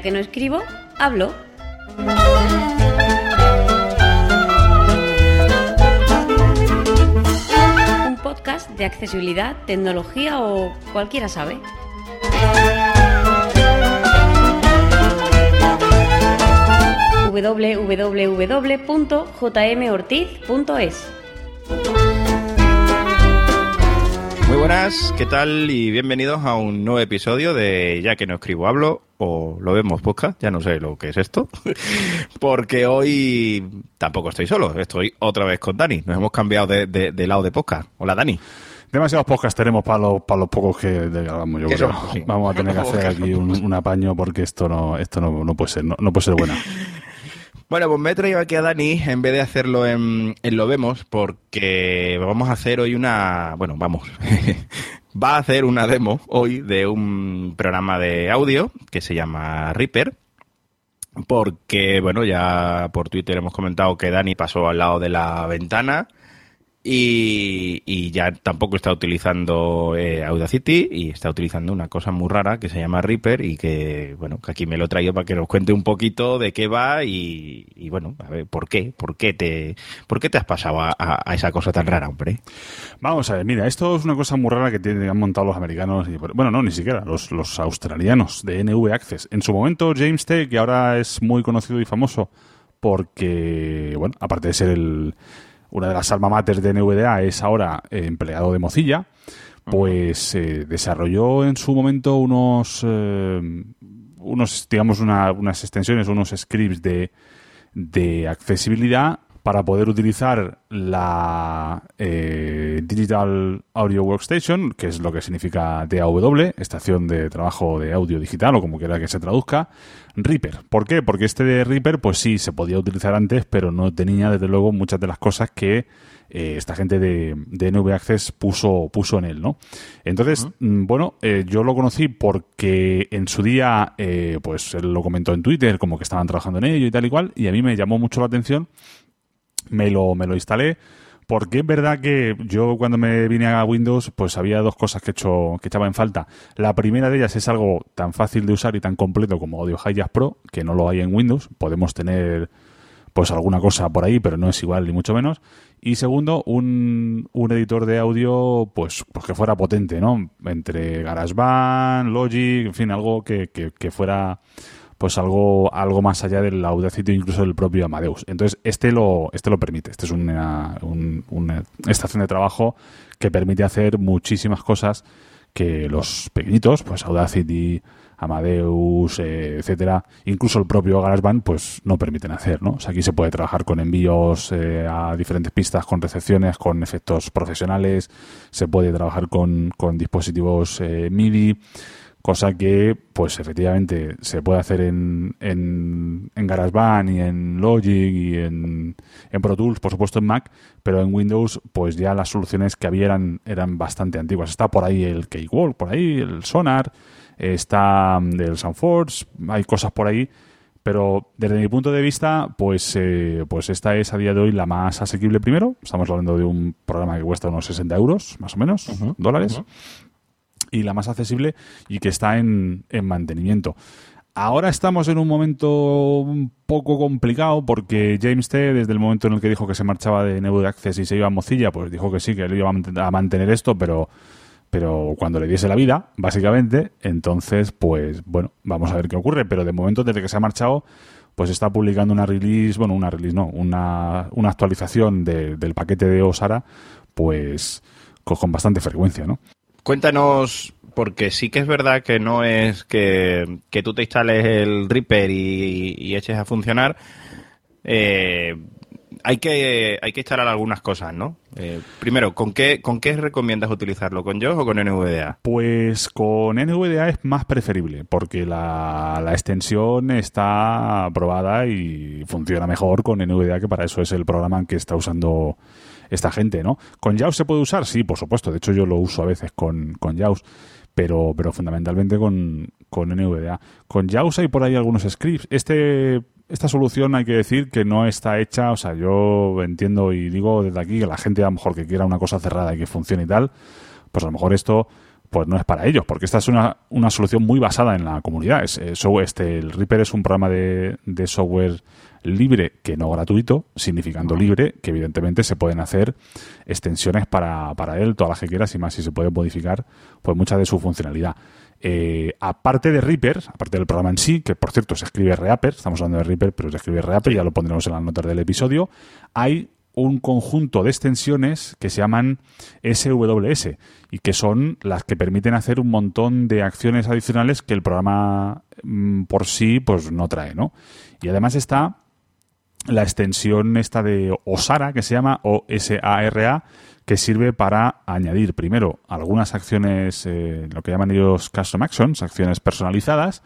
que no escribo, hablo. Un podcast de accesibilidad, tecnología o cualquiera sabe. www.jmortiz.es Muy buenas, ¿qué tal? Y bienvenidos a un nuevo episodio de Ya que no escribo hablo, o lo vemos podcast, ya no sé lo que es esto, porque hoy tampoco estoy solo, estoy otra vez con Dani, nos hemos cambiado de, de- de lado de podcast. Hola Dani. Demasiados podcasts tenemos para los, para los pocos que de- hagamos, yo Que creo. somos, sí. Vamos a tener que hacer aquí un, un apaño porque esto no, esto no, no puede ser, no, no puede ser buena. Bueno, pues me he traído aquí a Dani en vez de hacerlo en, en Lo Vemos, porque vamos a hacer hoy una. Bueno, vamos. Va a hacer una demo hoy de un programa de audio que se llama Reaper. Porque, bueno, ya por Twitter hemos comentado que Dani pasó al lado de la ventana y, y ya tampoco está utilizando eh, Audacity y está utilizando una cosa muy rara que se llama Reaper y que, bueno, que aquí me lo he traído para que nos cuente un poquito de qué va y, bueno, a ver, ¿por qué? ¿Por qué te, por qué te has pasado a, esa cosa tan rara, hombre? Vamos a ver, mira, esto es una cosa muy rara que tienen, han montado los americanos, y, bueno, no, ni siquiera, los, los australianos de NV Access. En su momento, James T., que ahora es muy conocido y famoso porque, bueno, aparte de ser el, una de las alma mater de NVDA, es ahora eh, empleado de Mozilla, pues eh, desarrolló en su momento unos, eh, unos digamos, una- unas extensiones, unos scripts de, de accesibilidad para poder utilizar la eh, Digital Audio Workstation, que es lo que significa DAW, estación de trabajo de audio digital o como quiera que se traduzca, Reaper. ¿Por qué? Porque este de Reaper, pues sí, se podía utilizar antes, pero no tenía, desde luego, muchas de las cosas que eh, esta gente de, de NV Access puso, puso en él, ¿no? Entonces, mm, bueno, eh, yo lo conocí porque en su día, eh, pues él lo comentó en Twitter, como que estaban trabajando en ello y tal y cual, y a mí me llamó mucho la atención me lo, me lo instalé. Porque es verdad que yo cuando me vine a Windows, pues había dos cosas que, he hecho, que echaba en falta. La primera de ellas es algo tan fácil de usar y tan completo como Audio Hijack Pro, que no lo hay en Windows. Podemos tener pues alguna cosa por ahí, pero no es igual ni mucho menos. Y segundo, un, un editor de audio, pues, pues que fuera potente, ¿no? Entre GarageBand, Logic, en fin, algo que, que, que fuera pues algo, algo más allá del Audacity incluso del propio Amadeus. Entonces, este lo, este lo permite. Este es una, un- estación de trabajo que permite hacer muchísimas cosas que los pequeñitos, pues Audacity, Amadeus, eh, etcétera, incluso el propio GarageBand, pues no permiten hacer, ¿no? O sea, aquí se puede trabajar con envíos eh, a diferentes pistas, con recepciones, con efectos profesionales, se puede trabajar con, con dispositivos eh, MIDI, cosa que, pues efectivamente, se puede hacer en, en, en GarageBand y en Logic y en, en Pro Tools, por supuesto en Mac, pero en Windows, pues ya las soluciones que había eran, eran bastante antiguas. Está por ahí el Cakewalk, por ahí el Sonar, está mm, el Soundforce, hay cosas por ahí, pero desde mi punto de vista, pues, eh, pues esta es a día de hoy la más asequible primero. Estamos hablando de un programa que cuesta unos 60 euros, más o menos, dólares y la más accesible y que está en, en mantenimiento. Ahora estamos en un momento un poco complicado porque James T, desde el momento en el que dijo que se marchaba de NV Access y se iba a Mozilla, pues dijo que sí, que él iba a mant- a mantener esto, pero, pero cuando le diese la vida, básicamente, entonces, pues bueno, vamos a ver qué ocurre. Pero de momento, desde que se ha marchado, pues está publicando una release, bueno, una release no, una, una actualización de- del paquete de Osara, pues con bastante frecuencia, ¿no? Cuéntanos, porque sí que es verdad que no es que, que tú te instales el Reaper y, eches a funcionar. Eh, hay que hay que instalar algunas cosas, ¿no? Eh, primero, ¿con qué con qué recomiendas utilizarlo? ¿Con JAWS o con NVDA? Pues con NVDA es más preferible porque la, la extensión está aprobada y funciona mejor con NVDA que para eso es el programa que está usando esta gente, ¿no? ¿Con JAWS se puede usar? Sí, por supuesto. De hecho, yo lo uso a veces con, con JAWS. Pero, pero fundamentalmente con, con NVDA. Con JAWS hay por ahí algunos scripts. Este, esta solución hay que decir que no está hecha, o sea, yo entiendo y digo desde aquí que la gente a lo mejor que quiera una cosa cerrada y que funcione y tal, pues a lo mejor esto pues no es para ellos, porque esta es una, una solución muy basada en la comunidad. Es, este, el Reaper es un programa de, de software libre que no gratuito, significando libre, que evidentemente se pueden hacer extensiones para, para él, todas las que quieras y más si se puede modificar pues mucha de su funcionalidad. Eh, aparte de Reaper, aparte del programa en sí, que por cierto se escribe Reaper, estamos hablando de Reaper, pero se escribe Reaper, ya lo pondremos en las notas del episodio, hay un conjunto de extensiones que se llaman SWS y que son las que permiten hacer un montón de acciones adicionales que el programa mm, por sí pues no trae, ¿no? Y además está la extensión esta de OSARA, que se llama OSARA, que sirve para añadir primero algunas acciones, eh, lo que llaman ellos custom actions, acciones personalizadas,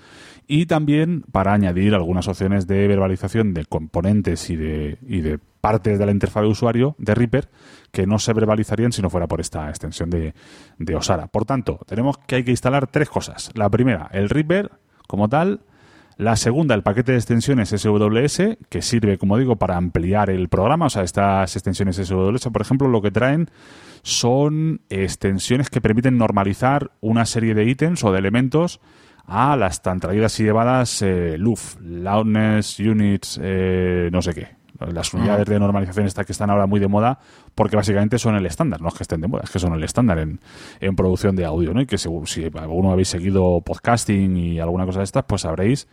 y también para añadir algunas opciones de verbalización de componentes y de, y de partes de la interfaz de usuario de Reaper que no se verbalizarían si no fuera por esta extensión de, de Osara. Por tanto, tenemos que hay que instalar tres cosas. La primera, el Reaper como tal, la segunda, el paquete de extensiones SWS, que sirve, como digo, para ampliar el programa. O sea, estas extensiones SWS, por ejemplo, lo que traen son extensiones que permiten normalizar una serie de ítems o de elementos a las tan traídas y llevadas eh, LUF, Loudness, Units, eh, no sé qué. Las unidades de normalización estas que están ahora muy de moda, porque básicamente son el estándar, no es que estén de moda, es que son el estándar en, en producción de audio, ¿no? Y que si, si alguno habéis seguido podcasting y alguna cosa de estas, pues sabréis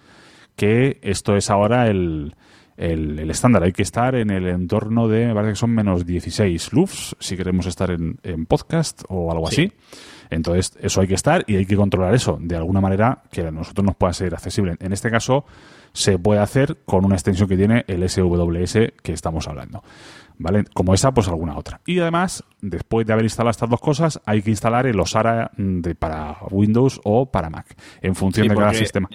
que esto es ahora el, el, estándar. Hay que estar en el entorno de, me parece que son menos 16 LUFs, si queremos estar en, en podcast o algo así. Entonces, eso hay que estar y hay que controlar eso de alguna manera que a nosotros nos pueda ser accesible. En este caso, se puede hacer con una extensión que tiene el SWS que estamos hablando. ¿Vale? Como esa, pues alguna otra. Y además, después de haber instalado estas dos cosas, hay que instalar el OSARA de, para Windows o para Mac, en función de cada sistema.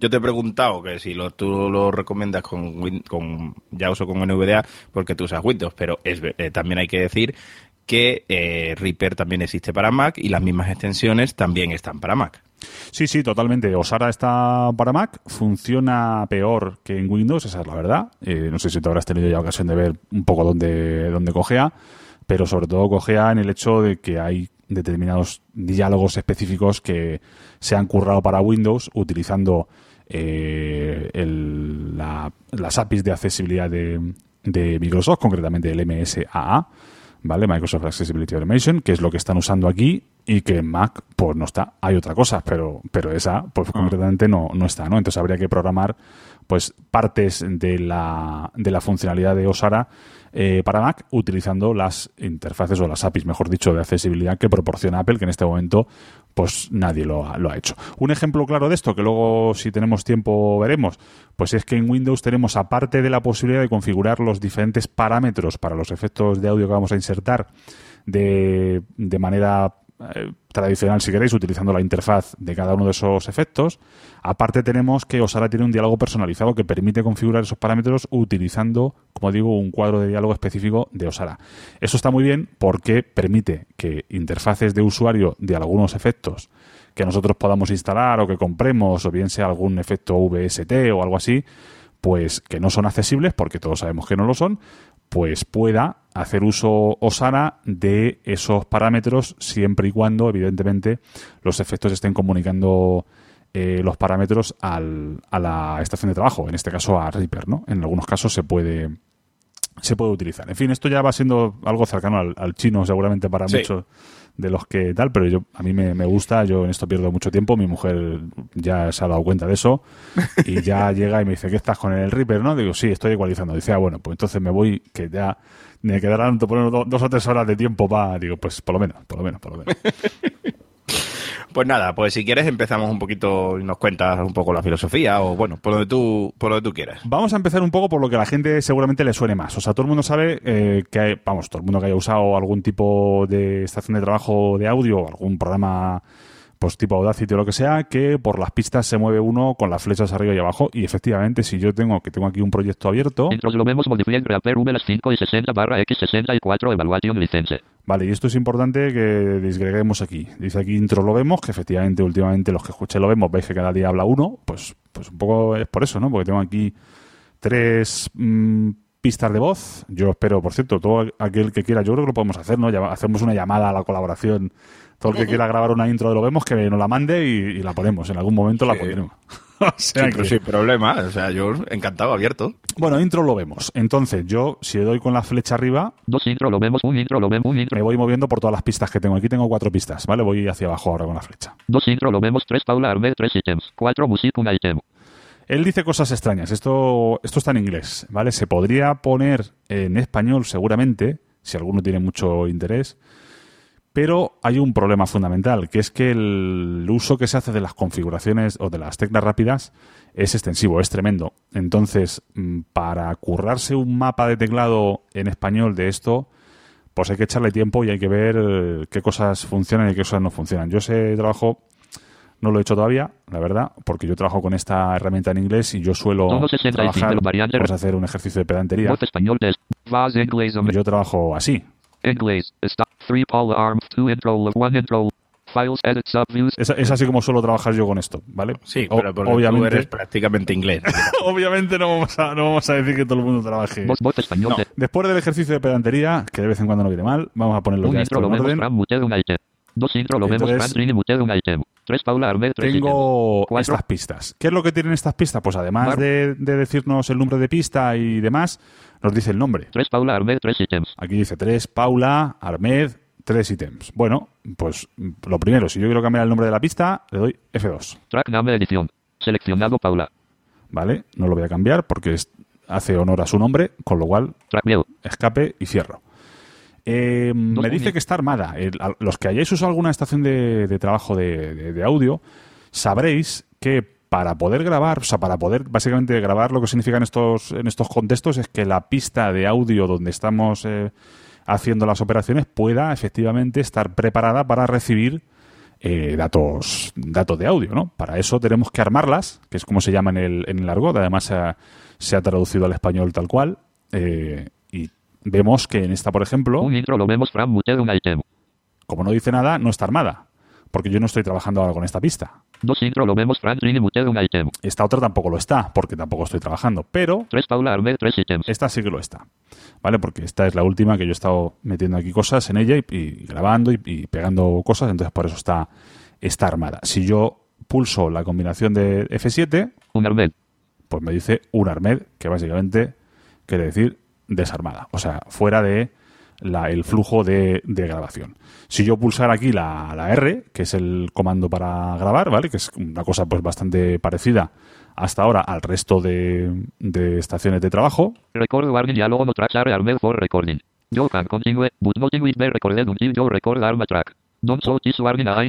Yo te he preguntado que si lo, tú lo recomiendas con, con JAWS o con NVDA porque tú usas Windows, pero es, eh, también hay que decir que eh, Reaper también existe para Mac y las mismas extensiones también están para Mac. Sí, sí, totalmente. Osara está para Mac, funciona peor que en Windows, esa es la verdad. Eh, no sé si te habrás tenido ya ocasión de ver un poco dónde, dónde cogea, pero sobre todo cogea en el hecho de que hay determinados diálogos específicos que se han currado para Windows utilizando eh, las APIs de accesibilidad de, de Microsoft, concretamente el MSAA ¿vale? Microsoft Accessibility Automation, que es lo que están usando aquí y que en Mac pues no está. Hay otra cosa, pero, pero esa pues ah. concretamente no, no está, ¿no? Entonces habría que programar pues partes de la, de la funcionalidad de Osara eh, para Mac utilizando las interfaces o las APIs, mejor dicho, de accesibilidad que proporciona Apple, que en este momento pues nadie lo ha, lo ha hecho. Un ejemplo claro de esto, que luego si tenemos tiempo veremos, pues es que en Windows tenemos, aparte de la posibilidad de configurar los diferentes parámetros para los efectos de audio que vamos a insertar de, manera eh, tradicional, si queréis, utilizando la interfaz de cada uno de esos efectos. Aparte tenemos que Osara tiene un diálogo personalizado que permite configurar esos parámetros utilizando, como digo, un cuadro de diálogo específico de Osara. Eso está muy bien porque permite que interfaces de usuario de algunos efectos que nosotros podamos instalar o que compremos, o bien sea algún efecto VST o algo así, pues que no son accesibles, porque todos sabemos que no lo son, pues pueda hacer uso Osara de esos parámetros siempre y cuando, evidentemente, los efectos estén comunicando eh, los parámetros al, a la estación de trabajo, en este caso a Reaper, ¿no? En algunos casos se puede se puede utilizar. En fin, esto ya va siendo algo cercano al, chino, seguramente para muchos de los que tal, pero yo a mí me, me, gusta, yo en esto pierdo mucho tiempo, mi mujer ya se ha dado cuenta de eso y ya llega y me dice, ¿qué estás con el Reaper? ¿no? Digo, sí, estoy igualizando. Dice, ah, bueno, pues entonces me voy, que ya me quedarán dos o tres horas de tiempo para, digo, pues por lo menos, por lo menos, por lo menos. Pues nada, pues si quieres empezamos un poquito y nos cuentas un poco la filosofía o bueno, por donde tú, por donde tú quieras. Vamos a empezar un poco por lo que a la gente seguramente le suene más. O sea, todo el mundo sabe eh, que, vamos, todo el mundo que haya usado algún tipo de estación de trabajo de audio o algún programa pues tipo Audacity o lo que sea, que por las pistas se mueve uno con las flechas arriba y abajo. Y efectivamente, si yo tengo que tengo aquí un proyecto abierto. lo vemos 5 y 60 barra X64 Evaluation License. Vale, y esto es importante que disgreguemos aquí. Dice aquí intro lo vemos, que efectivamente últimamente los que escuchen lo vemos, veis que cada día habla uno, pues, pues un poco es por eso, ¿no? Porque tengo aquí tres mm, pistas de voz. Yo espero, por cierto, todo aquel que quiera, yo creo que lo podemos hacer, ¿no? Hacemos una llamada a la colaboración Todo el que quiera grabar una intro de lo vemos, que nos la mande y, y la ponemos. En algún momento la pondremos. o sea Sí, que- pero sin problema. O sea, yo encantado, abierto. Bueno, intro lo vemos. Entonces, yo, si le doy con la flecha arriba, Dos intro lo vemos, un intro lo vemos, un intro. me voy moviendo por todas las pistas que tengo. Aquí tengo cuatro pistas, ¿vale? Voy hacia abajo ahora con la flecha. Dos intro lo vemos, tres Paula Armed, tres ítems. Cuatro music, un item. Él dice cosas extrañas. Esto, esto está en inglés, ¿vale? Se podría poner en español seguramente, si alguno tiene mucho interés, pero hay un problema fundamental, que es que el uso que se hace de las configuraciones o de las teclas rápidas es extensivo, es tremendo. Entonces, mm, para currarse un mapa de teclado en español de esto, pues hay que echarle tiempo y hay que ver eh, qué cosas funcionan y qué cosas no funcionan. Yo ese trabajo no lo he hecho todavía, la verdad, porque yo trabajo con esta herramienta en inglés y yo suelo Todos 65 trabajar, vamos a hacer un ejercicio de pedantería. Yo trabajo así. Inglés. Stop. Three Paula Armed, two intro, one intro. Files, edit, subviews. Es, es así como suelo trabajar yo con esto, ¿vale? Sí, O- pero porque tú obviamente, eres prácticamente inglés. obviamente no vamos, a, no vamos a decir que todo el mundo trabaje. Español No. Después del ejercicio de pedantería, que de vez en cuando no viene mal, vamos a ponerlo Un ya intro esto lo en vemos, orden. Dos intro lo Entonces- un item. Tres Paula tres. Tengo estas pistas. ¿Qué es lo que tienen estas pistas? Pues además de, de decirnos el número de pista y demás, nos dice el nombre. Tres Paula Armed, tres ítems. Aquí dice 3, Paula, Armed, 3 ítems. Bueno, pues lo primero, si yo quiero cambiar el nombre de la pista, le doy F2. Track name edición. Seleccionado Paula. ¿Vale? No lo voy a cambiar porque es- hace honor a su nombre, con lo cual Track escape y cierro. Eh, me dice que está armada. El- a- los que hayáis usado alguna estación de, de trabajo de, de- de audio, sabréis que para poder grabar, o sea, para poder básicamente grabar lo que significa en estos, en estos contextos es que la pista de audio donde estamos eh, haciendo las operaciones pueda efectivamente estar preparada para recibir eh, datos, datos de audio, ¿no? Para eso tenemos que armarlas, que es como se llama en el, en el argot, además se ha, se ha traducido al español tal cual, eh, vemos que en esta, por ejemplo, Un intro lo vemos, Fran muteado, un item. como no dice nada, no está armada, porque yo no estoy trabajando ahora con esta pista. Dos intro lo vemos, Fran Trini muteado, un item. Esta otra tampoco lo está, porque tampoco estoy trabajando, pero Tres Paula Armed, tres ítems. esta sí que lo está, ¿vale? Porque esta es la última que yo he estado metiendo aquí cosas en ella y, y grabando y, y pegando cosas, entonces por eso está, está armada. Si yo pulso la combinación de F7, Un Armed. pues me dice un armed, que básicamente quiere decir desarmada, o sea, fuera de el flujo de, de grabación. Si yo pulsara aquí la, la R, que es el comando para grabar, ¿vale? Que es una cosa pues bastante parecida hasta ahora al resto de, de estaciones de trabajo, Record warning diálogo no tracks for recording. You can continue, but nothing will be recorded until you record arma track.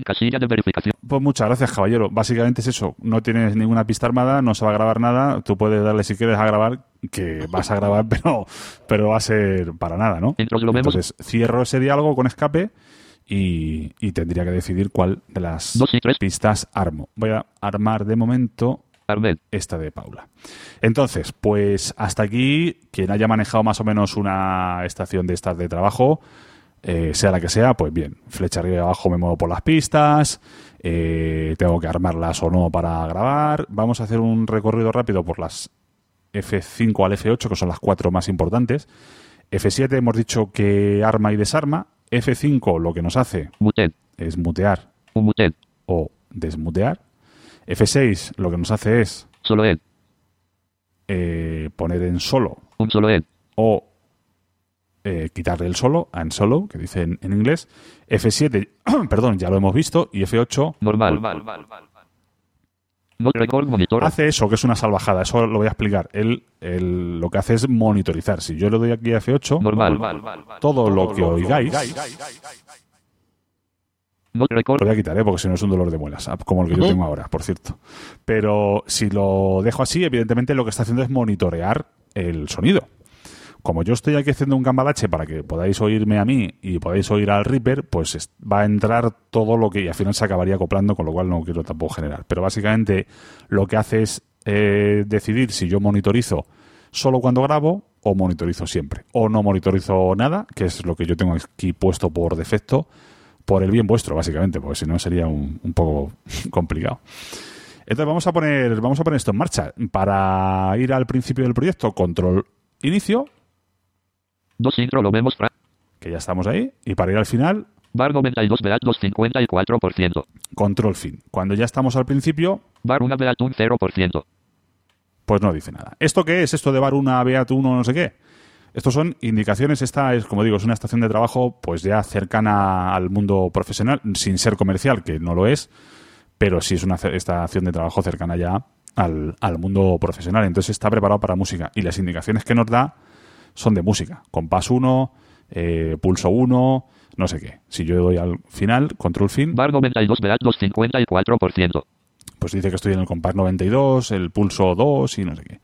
Casilla de verificación. Pues muchas gracias, caballero. Básicamente es eso. No tienes ninguna pista armada, no se va a grabar nada. Tú puedes darle si quieres a grabar, que vas a grabar, pero, pero va a ser para nada, ¿no? Entonces cierro ese diálogo con escape y, y tendría que decidir cuál de las Dos y tres. pistas armo. Voy a armar de momento esta de Paula. Entonces, pues hasta aquí, quien haya manejado más o menos una estación de estas de trabajo, eh, sea la que sea, pues bien, flecha arriba y abajo me muevo por las pistas, eh, tengo que armarlas o no para grabar. Vamos a hacer un recorrido rápido por las F5 al F8, que son las cuatro más importantes. F7 hemos dicho que arma y desarma. F5 lo que nos hace Muted. es mutear Un muted. o desmutear. F6 lo que nos hace es Solo él. eh, poner en solo Un solo él. o eh, quitarle el solo, en solo, que dice en, en inglés. F7, perdón, ya lo hemos visto, y F8 Normal. Not record monitor. hace eso, que es una salvajada, eso lo voy a explicar. Él, él lo que hace es monitorizar. Si yo le doy aquí a F8, Normal. todo lo que oigáis, lo voy a quitar, ¿eh? porque si no es un dolor de muelas, ah, como el que yo tengo ahora, por cierto. Pero si lo dejo así, evidentemente lo que está haciendo es monitorear el sonido. Como yo estoy aquí haciendo un cambalache para que podáis oírme a mí y podáis oír al Reaper, pues es- va a entrar todo lo que y al final se acabaría acoplando, con lo cual no quiero tampoco generar. Pero básicamente lo que hace es eh, decidir si yo monitorizo solo cuando grabo o monitorizo siempre. O no monitorizo nada, que es lo que yo tengo aquí puesto por defecto, por el bien vuestro, básicamente, porque si no sería un, un poco complicado. Entonces vamos a poner, vamos a poner esto en marcha. Para ir al principio del proyecto, control inicio, Dos intro lo vemos. Que ya estamos ahí, y para ir al final, Bar 92 Beat 254%. Control fin. Cuando ya estamos al principio, Bar 1 Beat un 0%. pues no dice nada. ¿Esto qué es? ¿Esto de bar una, Beat 1, no sé qué? Estos son indicaciones, esta es, como digo, es una estación de trabajo pues ya cercana al mundo profesional, sin ser comercial, que no lo es, pero sí es una estación de trabajo cercana ya al, al mundo profesional. Entonces está preparado para música. Y las indicaciones que nos da son de música. Compás 1, eh, pulso 1, no sé qué. Si yo doy al final, control fin, Bar 92 Beat 254%. pues dice que estoy en el compás 92, el pulso 2 y no sé qué.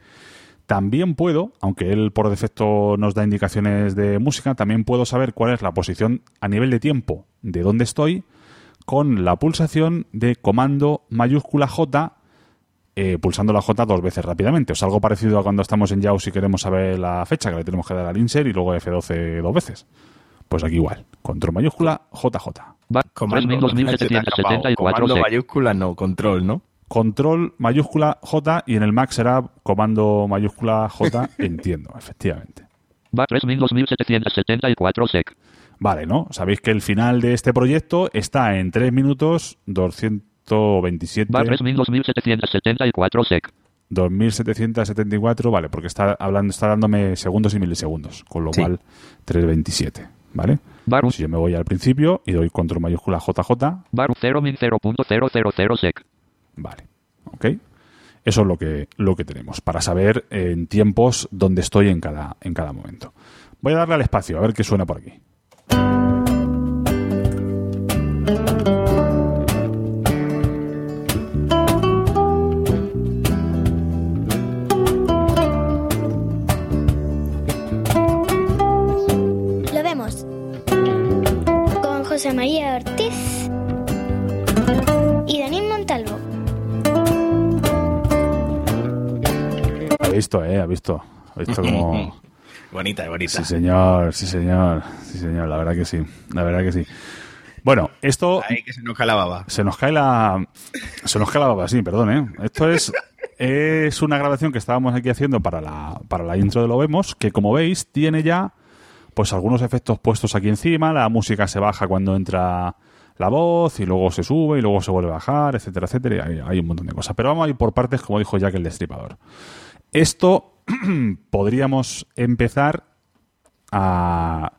También puedo, aunque él por defecto nos da indicaciones de música, también puedo saber cuál es la posición a nivel de tiempo de dónde estoy con la pulsación de comando mayúscula J, eh, pulsando la J dos veces rápidamente. O sea, algo parecido a cuando estamos en JAWS y queremos saber la fecha, que le tenemos que dar al insert y luego F12 dos veces. Pues aquí igual, control mayúscula JJ. Comando. 32.774 Comando mayúscula, no, control, ¿no? Control mayúscula J y en el Mac será comando mayúscula J, entiendo, efectivamente. Bar 32.774 sec. Vale, ¿no? Sabéis que el final de este proyecto está en 3 minutos 227 Bar 32.774 sec. 2774, vale, porque está hablando está dándome segundos y milisegundos, con lo Sí. cual 327, ¿vale? Bar Si yo me voy al principio y doy control mayúscula JJ, Bar 0 min 0.000 sec. Vale, ¿ok? Eso es lo que, lo que tenemos para saber en tiempos dónde estoy en cada, en cada momento. Voy a darle al espacio, a ver qué suena por aquí. María Ortiz y Daniel Montalvo. Ha visto, ¿eh? Ha visto. Ha visto como... Bonita, bonita. Sí, señor, sí, señor. Sí, señor, la verdad que sí. La verdad que sí. Bueno, esto... Ahí que se nos cae la baba. Se nos cae la. Se nos cae la baba, sí, perdón, ¿eh? Esto es. Es una grabación que estábamos aquí haciendo para la, para la intro de Lo Vemos, que como veis, tiene ya pues algunos efectos puestos aquí encima. La música se baja cuando entra la voz y luego se sube y luego se vuelve a bajar, etcétera, etcétera. hay, hay un montón de cosas. Pero vamos a ir por partes, como dijo Jack el Destripador. Esto podríamos empezar a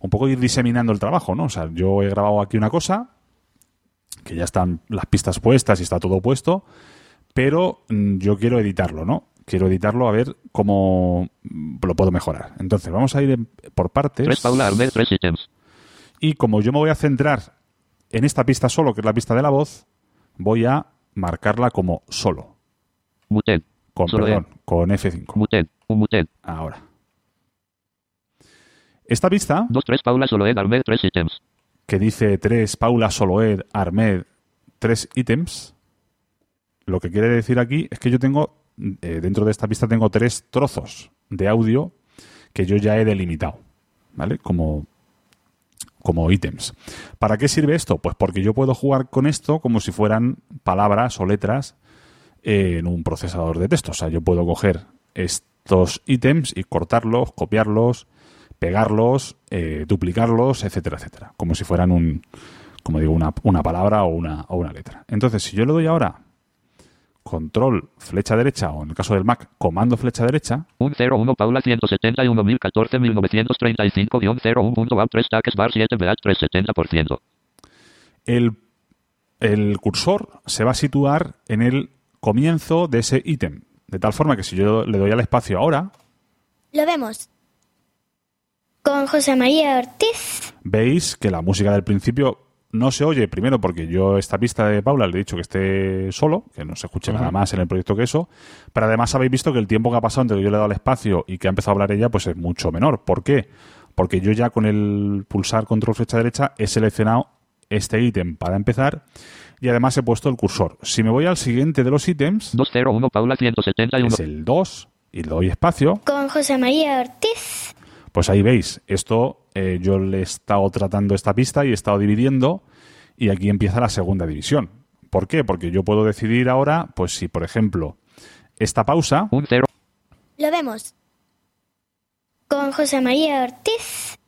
un poco ir diseminando el trabajo, ¿no? O sea, yo he grabado aquí una cosa, que ya están las pistas puestas y está todo puesto, pero mm, yo quiero editarlo, ¿no? Quiero editarlo a ver cómo lo puedo mejorar. Entonces, vamos a ir por 3 partes. Paula Armed 3 ítems. Y como yo me voy a centrar en esta pista solo, que es la pista de la voz, voy a marcarla como solo. Con, perdón, con F5. Muted. Un muted. Ahora. Esta pista 2 3 Paula Soloed Armed 3 ítems. que dice 3 Paula Soloed Armed 3 ítems, lo que quiere decir aquí es que yo tengo, eh, dentro de esta pista tengo tres trozos de audio que yo ya he delimitado, ¿vale? Como, como ítems. ¿Para qué sirve esto? Pues porque yo puedo jugar con esto como si fueran palabras o letras eh, en un procesador de texto. O sea, yo puedo coger estos ítems y cortarlos, copiarlos, pegarlos, eh, duplicarlos, etcétera, etcétera. Como si fueran un, como digo, una, una palabra o una, o una letra. Entonces, si yo le doy ahora control flecha derecha, o en el caso del Mac, comando flecha derecha, Un 01 Paula 171.014 1935-01.bar 3 taques bar 7 Beat 370%. el, el cursor se va a situar en el comienzo de ese ítem. De tal forma que si yo le doy al espacio ahora, Lo vemos. Con José María Ortiz veis que la música del principio no se oye, primero porque yo esta pista de Paula le he dicho que esté solo, que no se escuche nada más en el proyecto que eso, pero además habéis visto que el tiempo que ha pasado entre que yo le he dado al espacio y que ha empezado a hablar ella, pues es mucho menor. ¿Por qué? Porque yo ya con el pulsar control flecha derecha he seleccionado este ítem para empezar y además he puesto el cursor. Si me voy al siguiente de los ítems, 201 Paula 171. es el 2 y le doy espacio, con José María Ortiz pues ahí veis, esto eh, yo le he estado tratando esta pista y he estado dividiendo y aquí empieza la segunda división. ¿Por qué? Porque yo puedo decidir ahora, pues si por ejemplo esta pausa, Un 0 Lo vemos. Con José María Ortiz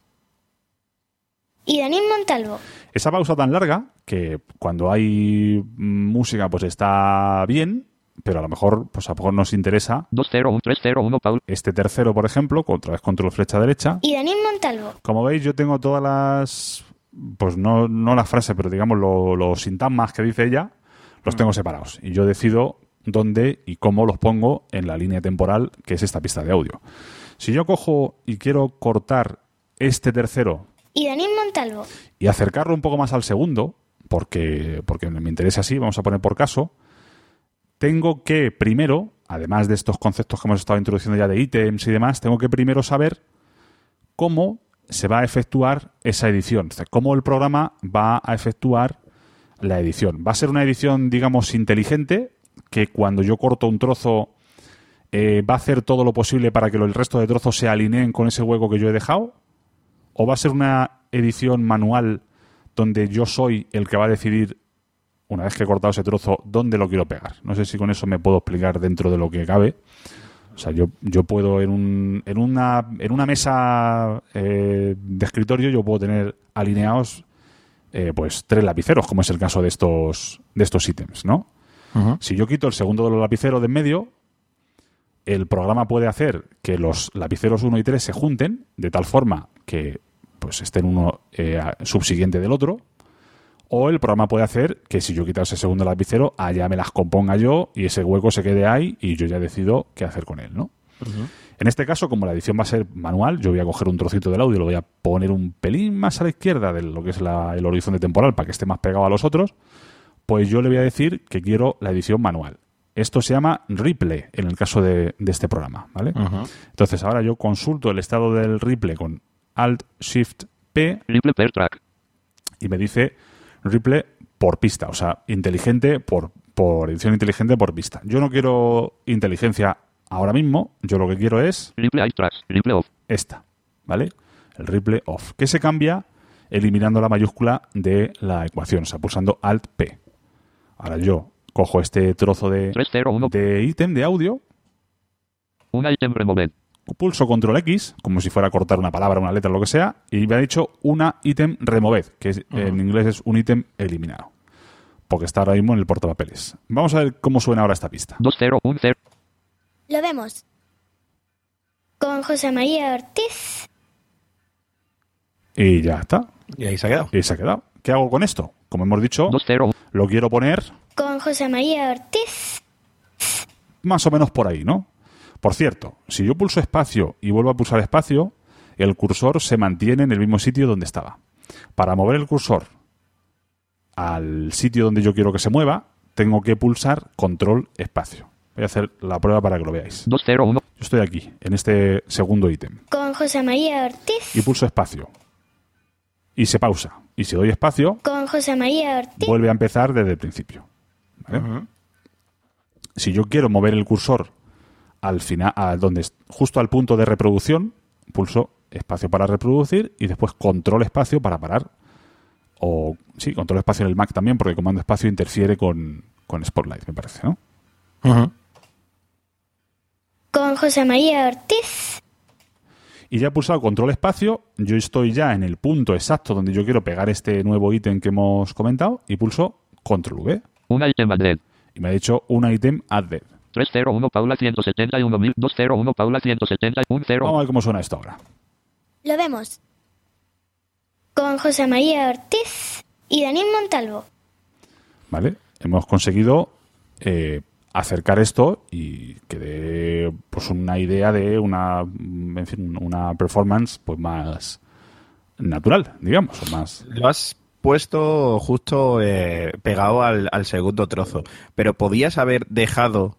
y Daniel Montalvo. Esa pausa tan larga que cuando hay mm, música pues está bien, pero a lo mejor pues a lo mejor nos interesa 201-301 Paul. este tercero, por ejemplo, otra vez control flecha derecha. y Daniel Montalvo. Como veis, yo tengo todas las pues no, no las frases, pero digamos lo- los sintagmas que dice ella, los tengo separados. Y yo decido dónde y cómo los pongo en la línea temporal que es esta pista de audio. Si yo cojo y quiero cortar este tercero y Daniel Montalvo. y acercarlo un poco más al segundo, porque, porque me interesa así, vamos a poner por caso, tengo que primero, además de estos conceptos que hemos estado introduciendo ya de ítems y demás, tengo que primero saber cómo se va a efectuar esa edición, o sea, cómo el programa va a efectuar la edición. Va a ser una edición, digamos, inteligente, que cuando yo corto un trozo eh, va a hacer todo lo posible para que el resto de trozos se alineen con ese hueco que yo he dejado, o va a ser una edición manual donde yo soy el que va a decidir, una vez que he cortado ese trozo, dónde lo quiero pegar. No sé si con eso me puedo explicar dentro de lo que cabe. O sea, yo, yo puedo en, un, en, una, en una mesa eh, de escritorio, yo puedo tener alineados eh, pues tres lapiceros, como es el caso de estos, de estos ítems, ¿no? Si yo quito el segundo de los lapiceros de en medio, el programa puede hacer que los lapiceros 1 y 3 se junten de tal forma que pues estén uno eh, subsiguiente del otro. O el programa puede hacer que si yo quito ese segundo lapicero, allá me las componga yo y ese hueco se quede ahí y yo ya decido qué hacer con él, ¿no? En este caso, como la edición va a ser manual, yo voy a coger un trocito del audio y lo voy a poner un pelín más a la izquierda de lo que es la- el horizonte temporal para que esté más pegado a los otros, pues yo le voy a decir que quiero la edición manual. Esto se llama Ripple en el caso de, de este programa, ¿vale? Entonces ahora yo consulto el estado del Ripple con Alt Shift P Ripple per track. y me dice Ripple por pista, o sea, inteligente por, por edición inteligente por pista. Yo no quiero inteligencia ahora mismo, yo lo que quiero es Ripple tracks. Ripple off. esta, ¿vale? El Ripple off, que se cambia eliminando la mayúscula de la ecuación, o sea, pulsando Alt P. Ahora yo cojo este trozo de, 301. de ítem de audio, Un removed. Pulso control X, como si fuera a cortar una palabra, una letra, lo que sea, y me ha dicho una ítem removed, que es- en inglés es un ítem eliminado. Porque está ahora mismo en el portapapeles. Vamos a ver cómo suena ahora esta pista. 2010. Lo vemos. Con José María Ortiz. Y ya está. Y ahí se ha quedado. Y se ha quedado. ¿Qué hago con esto? Como hemos dicho, 20. lo quiero poner Con José María Ortiz. más o menos por ahí, ¿no? Por cierto, si yo pulso espacio y vuelvo a pulsar espacio, el cursor se mantiene en el mismo sitio donde estaba. Para mover el cursor al sitio donde yo quiero que se mueva, tengo que pulsar control espacio. Voy a hacer la prueba para que lo veáis. 201. Yo estoy aquí, en este segundo ítem, Con José María Ortiz. y pulso espacio. Y se pausa. Y si doy espacio, Con José María Ortiz. vuelve a empezar desde el principio. ¿vale? Si yo quiero mover el cursor al final, a donde es- justo al punto de reproducción, pulso espacio para reproducir y después control espacio para parar. O sí, control espacio en el Mac también, porque comando espacio interfiere con, con Spotlight, me parece, ¿no? Con José María Ortiz. Y ya he pulsado control espacio, yo estoy ya en el punto exacto donde yo quiero pegar este nuevo ítem que hemos comentado y pulso control V. Un item added. Y me ha dicho un ítem added. 301 Paula 171 201 Paula 171 Vamos a ver cómo suena esto ahora. Lo vemos. Con José María Ortiz y Daniel Montalvo. ¿Vale? Hemos conseguido eh, acercar esto y que dé pues una idea de una, en fin, una performance pues más natural, digamos, o más Lo has puesto justo eh, pegado al, al segundo trozo, pero podías haber dejado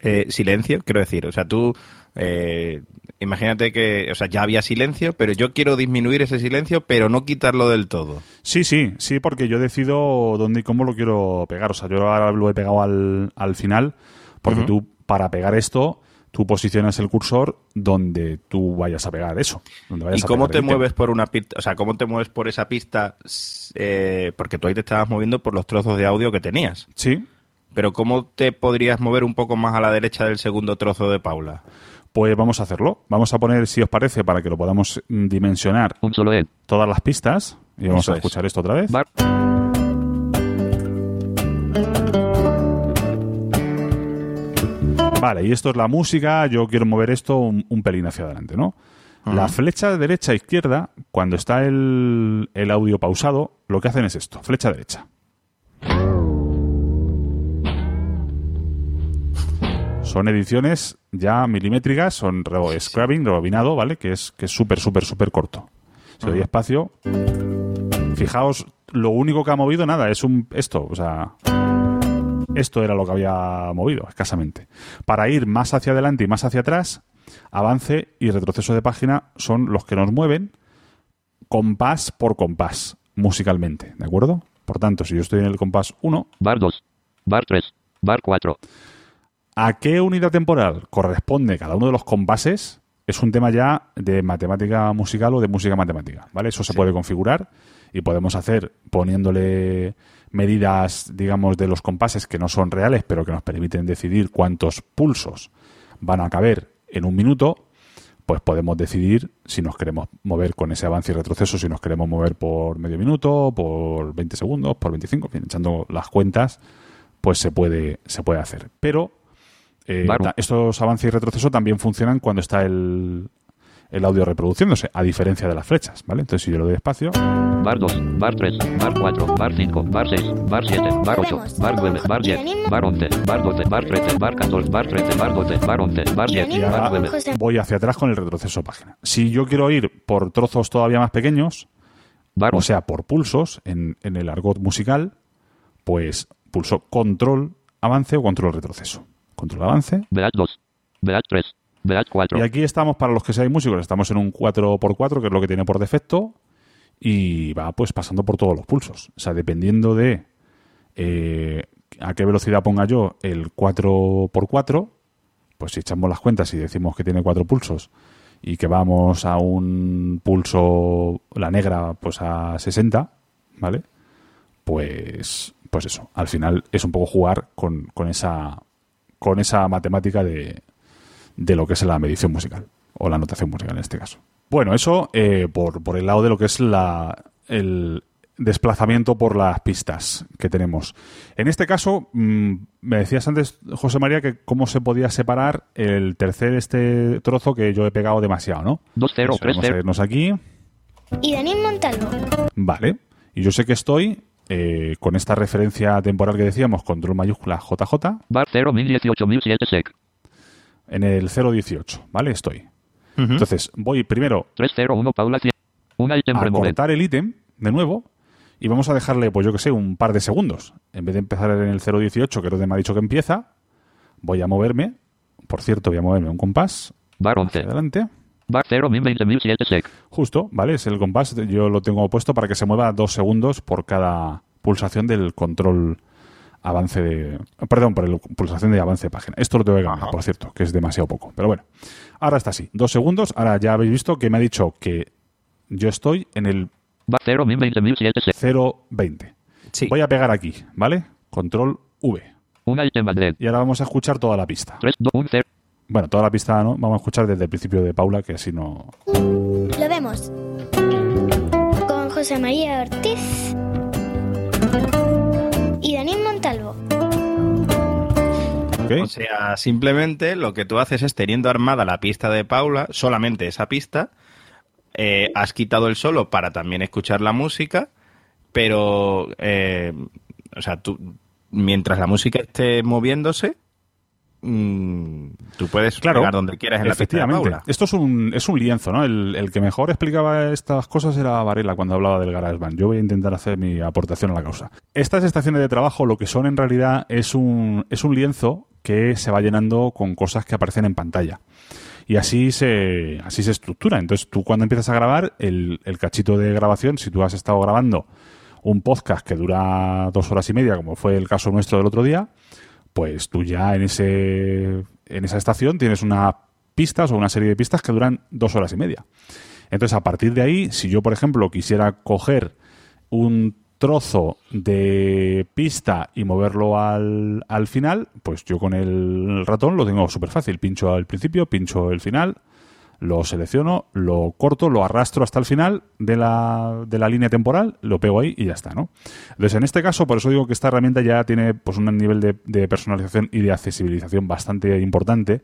eh, silencio, quiero decir, o sea, tú eh, imagínate que, o sea, ya había silencio, pero yo quiero disminuir ese silencio, pero no quitarlo del todo. Sí, sí, sí, porque yo decido dónde y cómo lo quiero pegar. O sea, yo ahora lo he pegado al, al final, porque tú, para pegar esto, tú posicionas el cursor donde tú vayas a pegar eso. Donde vayas ¿Y cómo te mueves por una pista? O sea, ¿cómo te mueves por esa pista? Eh, porque tú ahí te estabas moviendo por los trozos de audio que tenías. Sí, Pero ¿cómo te podrías mover un poco más a la derecha del segundo trozo de Paula? pues vamos a hacerlo. Vamos a poner, si os parece, para que lo podamos mm, dimensionar, Un solo ed. todas las pistas. Y vamos Eso a es. escuchar esto otra vez. Bar. Vale, y esto es la música. Yo quiero mover esto un, un pelín hacia adelante, ¿no? La flecha derecha izquierda, cuando está el, el audio pausado, lo que hacen es esto: flecha derecha. Son ediciones ya milimétricas, son scrubbing, rebobinado, ¿vale? Que es que es súper, súper, súper corto. Si doy espacio. Fijaos, lo único que ha movido nada es un esto, o sea, esto era lo que había movido, escasamente. Para ir más hacia adelante y más hacia atrás, avance y retroceso de página son los que nos mueven compás por compás, musicalmente, ¿de acuerdo? Por tanto, si yo estoy en el compás 1, Bar 2. Bar 3. Bar 4. ¿A qué unidad temporal corresponde cada uno de los compases? Es un tema ya de matemática musical o de música matemática, ¿vale? Eso se puede configurar y podemos hacer poniéndole medidas, digamos, de los compases que no son reales, pero que nos permiten decidir cuántos pulsos van a caber en un minuto, pues podemos decidir si nos queremos mover con ese avance y retroceso, si nos queremos mover por medio minuto, por 20 segundos, por 25, en fin, echando las cuentas, pues se puede, se puede hacer. Pero eh, Claro. estos avances y retroceso también funcionan cuando está el, el audio reproduciéndose, a diferencia de las flechas, ¿vale? Entonces, si yo le doy espacio, Bar 2. Bar 3. Bar 4. Bar 5. Bar 6. Bar 7. Bar 8. Bar 9. Bar 10. Bar 11. Bar 12. Bar 13. Bar 14. Bar 13. Bar 12. Bar 11. Bar 10. y Bar ahora 9. José. voy hacia atrás con el retroceso página. Si yo quiero ir por trozos todavía más pequeños, Bar o sea, por pulsos en, en el argot musical, pues pulso control avance o control retroceso. Control avance. Beat 2. Beat 3. Beat 4. Y aquí estamos, para los que seáis músicos, estamos en un 4x4, que es lo que tiene por defecto, y va pues pasando por todos los pulsos. O sea, dependiendo de eh, a qué velocidad ponga yo el 4x4, pues si echamos las cuentas y decimos que tiene cuatro pulsos y que vamos a un pulso, la negra, pues a 60, ¿vale? Pues, pues eso, al final es un poco jugar con, con esa con esa matemática de, de lo que es la medición musical, o la notación musical en este caso. Bueno, eso eh, por, por el lado de lo que es la, el desplazamiento por las pistas que tenemos. En este caso, mm, me decías antes, José María, que cómo se podía separar el tercer este trozo que yo he pegado demasiado, ¿no? 2 0. Eso, 3 vamos a 0. irnos aquí. Y Daniel Montalvo. Vale. Y yo sé que estoy eh, con esta referencia temporal que decíamos, control mayúscula JJ, Bar 0 1018 1007 sec. en el 018, ¿vale? Estoy. Entonces, voy primero 301 Paula 100. Un item a remover. cortar el ítem de nuevo y vamos a dejarle, pues yo que sé, un par de segundos. En vez de empezar en el 018, que es donde me ha dicho que empieza, voy a moverme. Por cierto, voy a moverme un compás. Bar hacia 11. adelante. Bar 0 1020 1007 sec. Justo, ¿vale? Es el compás. Yo lo tengo puesto para que se mueva dos segundos por cada pulsación del control avance de... Perdón, por el pulsación de avance de página. Esto lo tengo que cambiar, Ajá. por cierto, que es demasiado poco. Pero bueno, ahora está así. Dos segundos. Ahora ya habéis visto que me ha dicho que yo estoy en el Bar 0 1020 1007 sec. 020. Sí. Voy a pegar aquí, ¿vale? Control V. Un item Madrid. Y ahora vamos a escuchar toda la pista. 3 2 1 0. Bueno, toda la pista no, vamos a escuchar desde el principio de Paula, que así no... Lo vemos. Con José María Ortiz. Y Daniel Montalvo. ¿ok? O sea, simplemente lo que tú haces es teniendo armada la pista de Paula, solamente esa pista, eh, has quitado el solo para también escuchar la música, pero, eh, o sea, tú, mientras la música esté moviéndose, mm, tú puedes Claro, pegar donde quieras en la pista de efectivamente. Paula. Esto es un, es un lienzo, ¿no? El, el que mejor explicaba estas cosas era Varela cuando hablaba del GarageBand. Yo voy a intentar hacer mi aportación a la causa. Estas estaciones de trabajo lo que son en realidad es un, es un lienzo que se va llenando con cosas que aparecen en pantalla. Y así se, así se estructura. Entonces tú cuando empiezas a grabar, el, el cachito de grabación, si tú has estado grabando un podcast que dura dos horas y media, como fue el caso nuestro del otro día, pues tú ya en ese en esa estación tienes unas pistas o una serie de pistas que duran dos horas y media. Entonces, a partir de ahí, si yo, por ejemplo, quisiera coger un trozo de pista y moverlo al, al final, pues yo con el ratón lo tengo súper fácil. Pincho al principio, pincho el final, lo selecciono, lo corto, lo arrastro hasta el final de la, de la línea temporal, lo pego ahí y ya está, ¿no? Entonces, en este caso, por eso digo que esta herramienta ya tiene pues un nivel de, de personalización y de accesibilización bastante importante,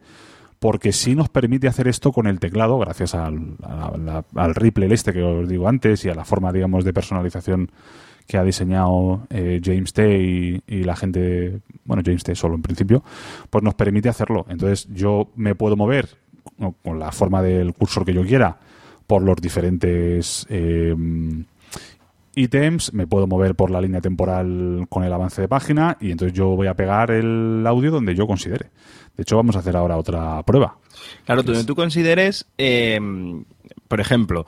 porque sí nos permite hacer esto con el teclado, gracias al, a la- al Ripple este que os digo antes y a la forma, digamos, de personalización que ha diseñado eh, James Tay y, y la gente, bueno, James Tay solo en principio, pues nos permite hacerlo. Entonces yo me puedo mover con- la forma del cursor que yo quiera por los diferentes eh, ítems, me puedo mover por la línea temporal con el avance de página y entonces yo voy a pegar el audio donde yo considere. De hecho, vamos a hacer ahora otra prueba. Claro, donde tú consideres, eh, por ejemplo,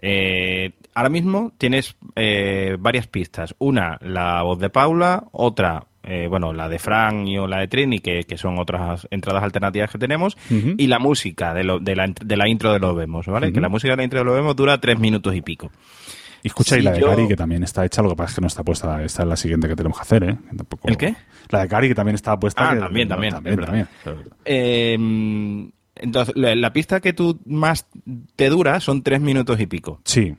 eh, ahora mismo tienes eh, varias pistas. Una, la voz de Paula, otra, eh, bueno, la de Frank y o la de Trini, que, que son otras entradas alternativas que tenemos, y la música de, lo- de, la, de la intro de Lo Vemos, ¿vale? Que la música de la intro de Lo Vemos dura tres minutos y pico. Y escucha, y Si la de yo- Cari, que también está hecha, lo que pasa es que no está puesta, esta es la siguiente que tenemos que hacer, ¿eh? Tampoco- ¿El qué? La de Cari, que también está puesta. Ah, que- también, también, También, también. Eh, entonces, la, la pista que tú más te dura son tres minutos y pico. Sí.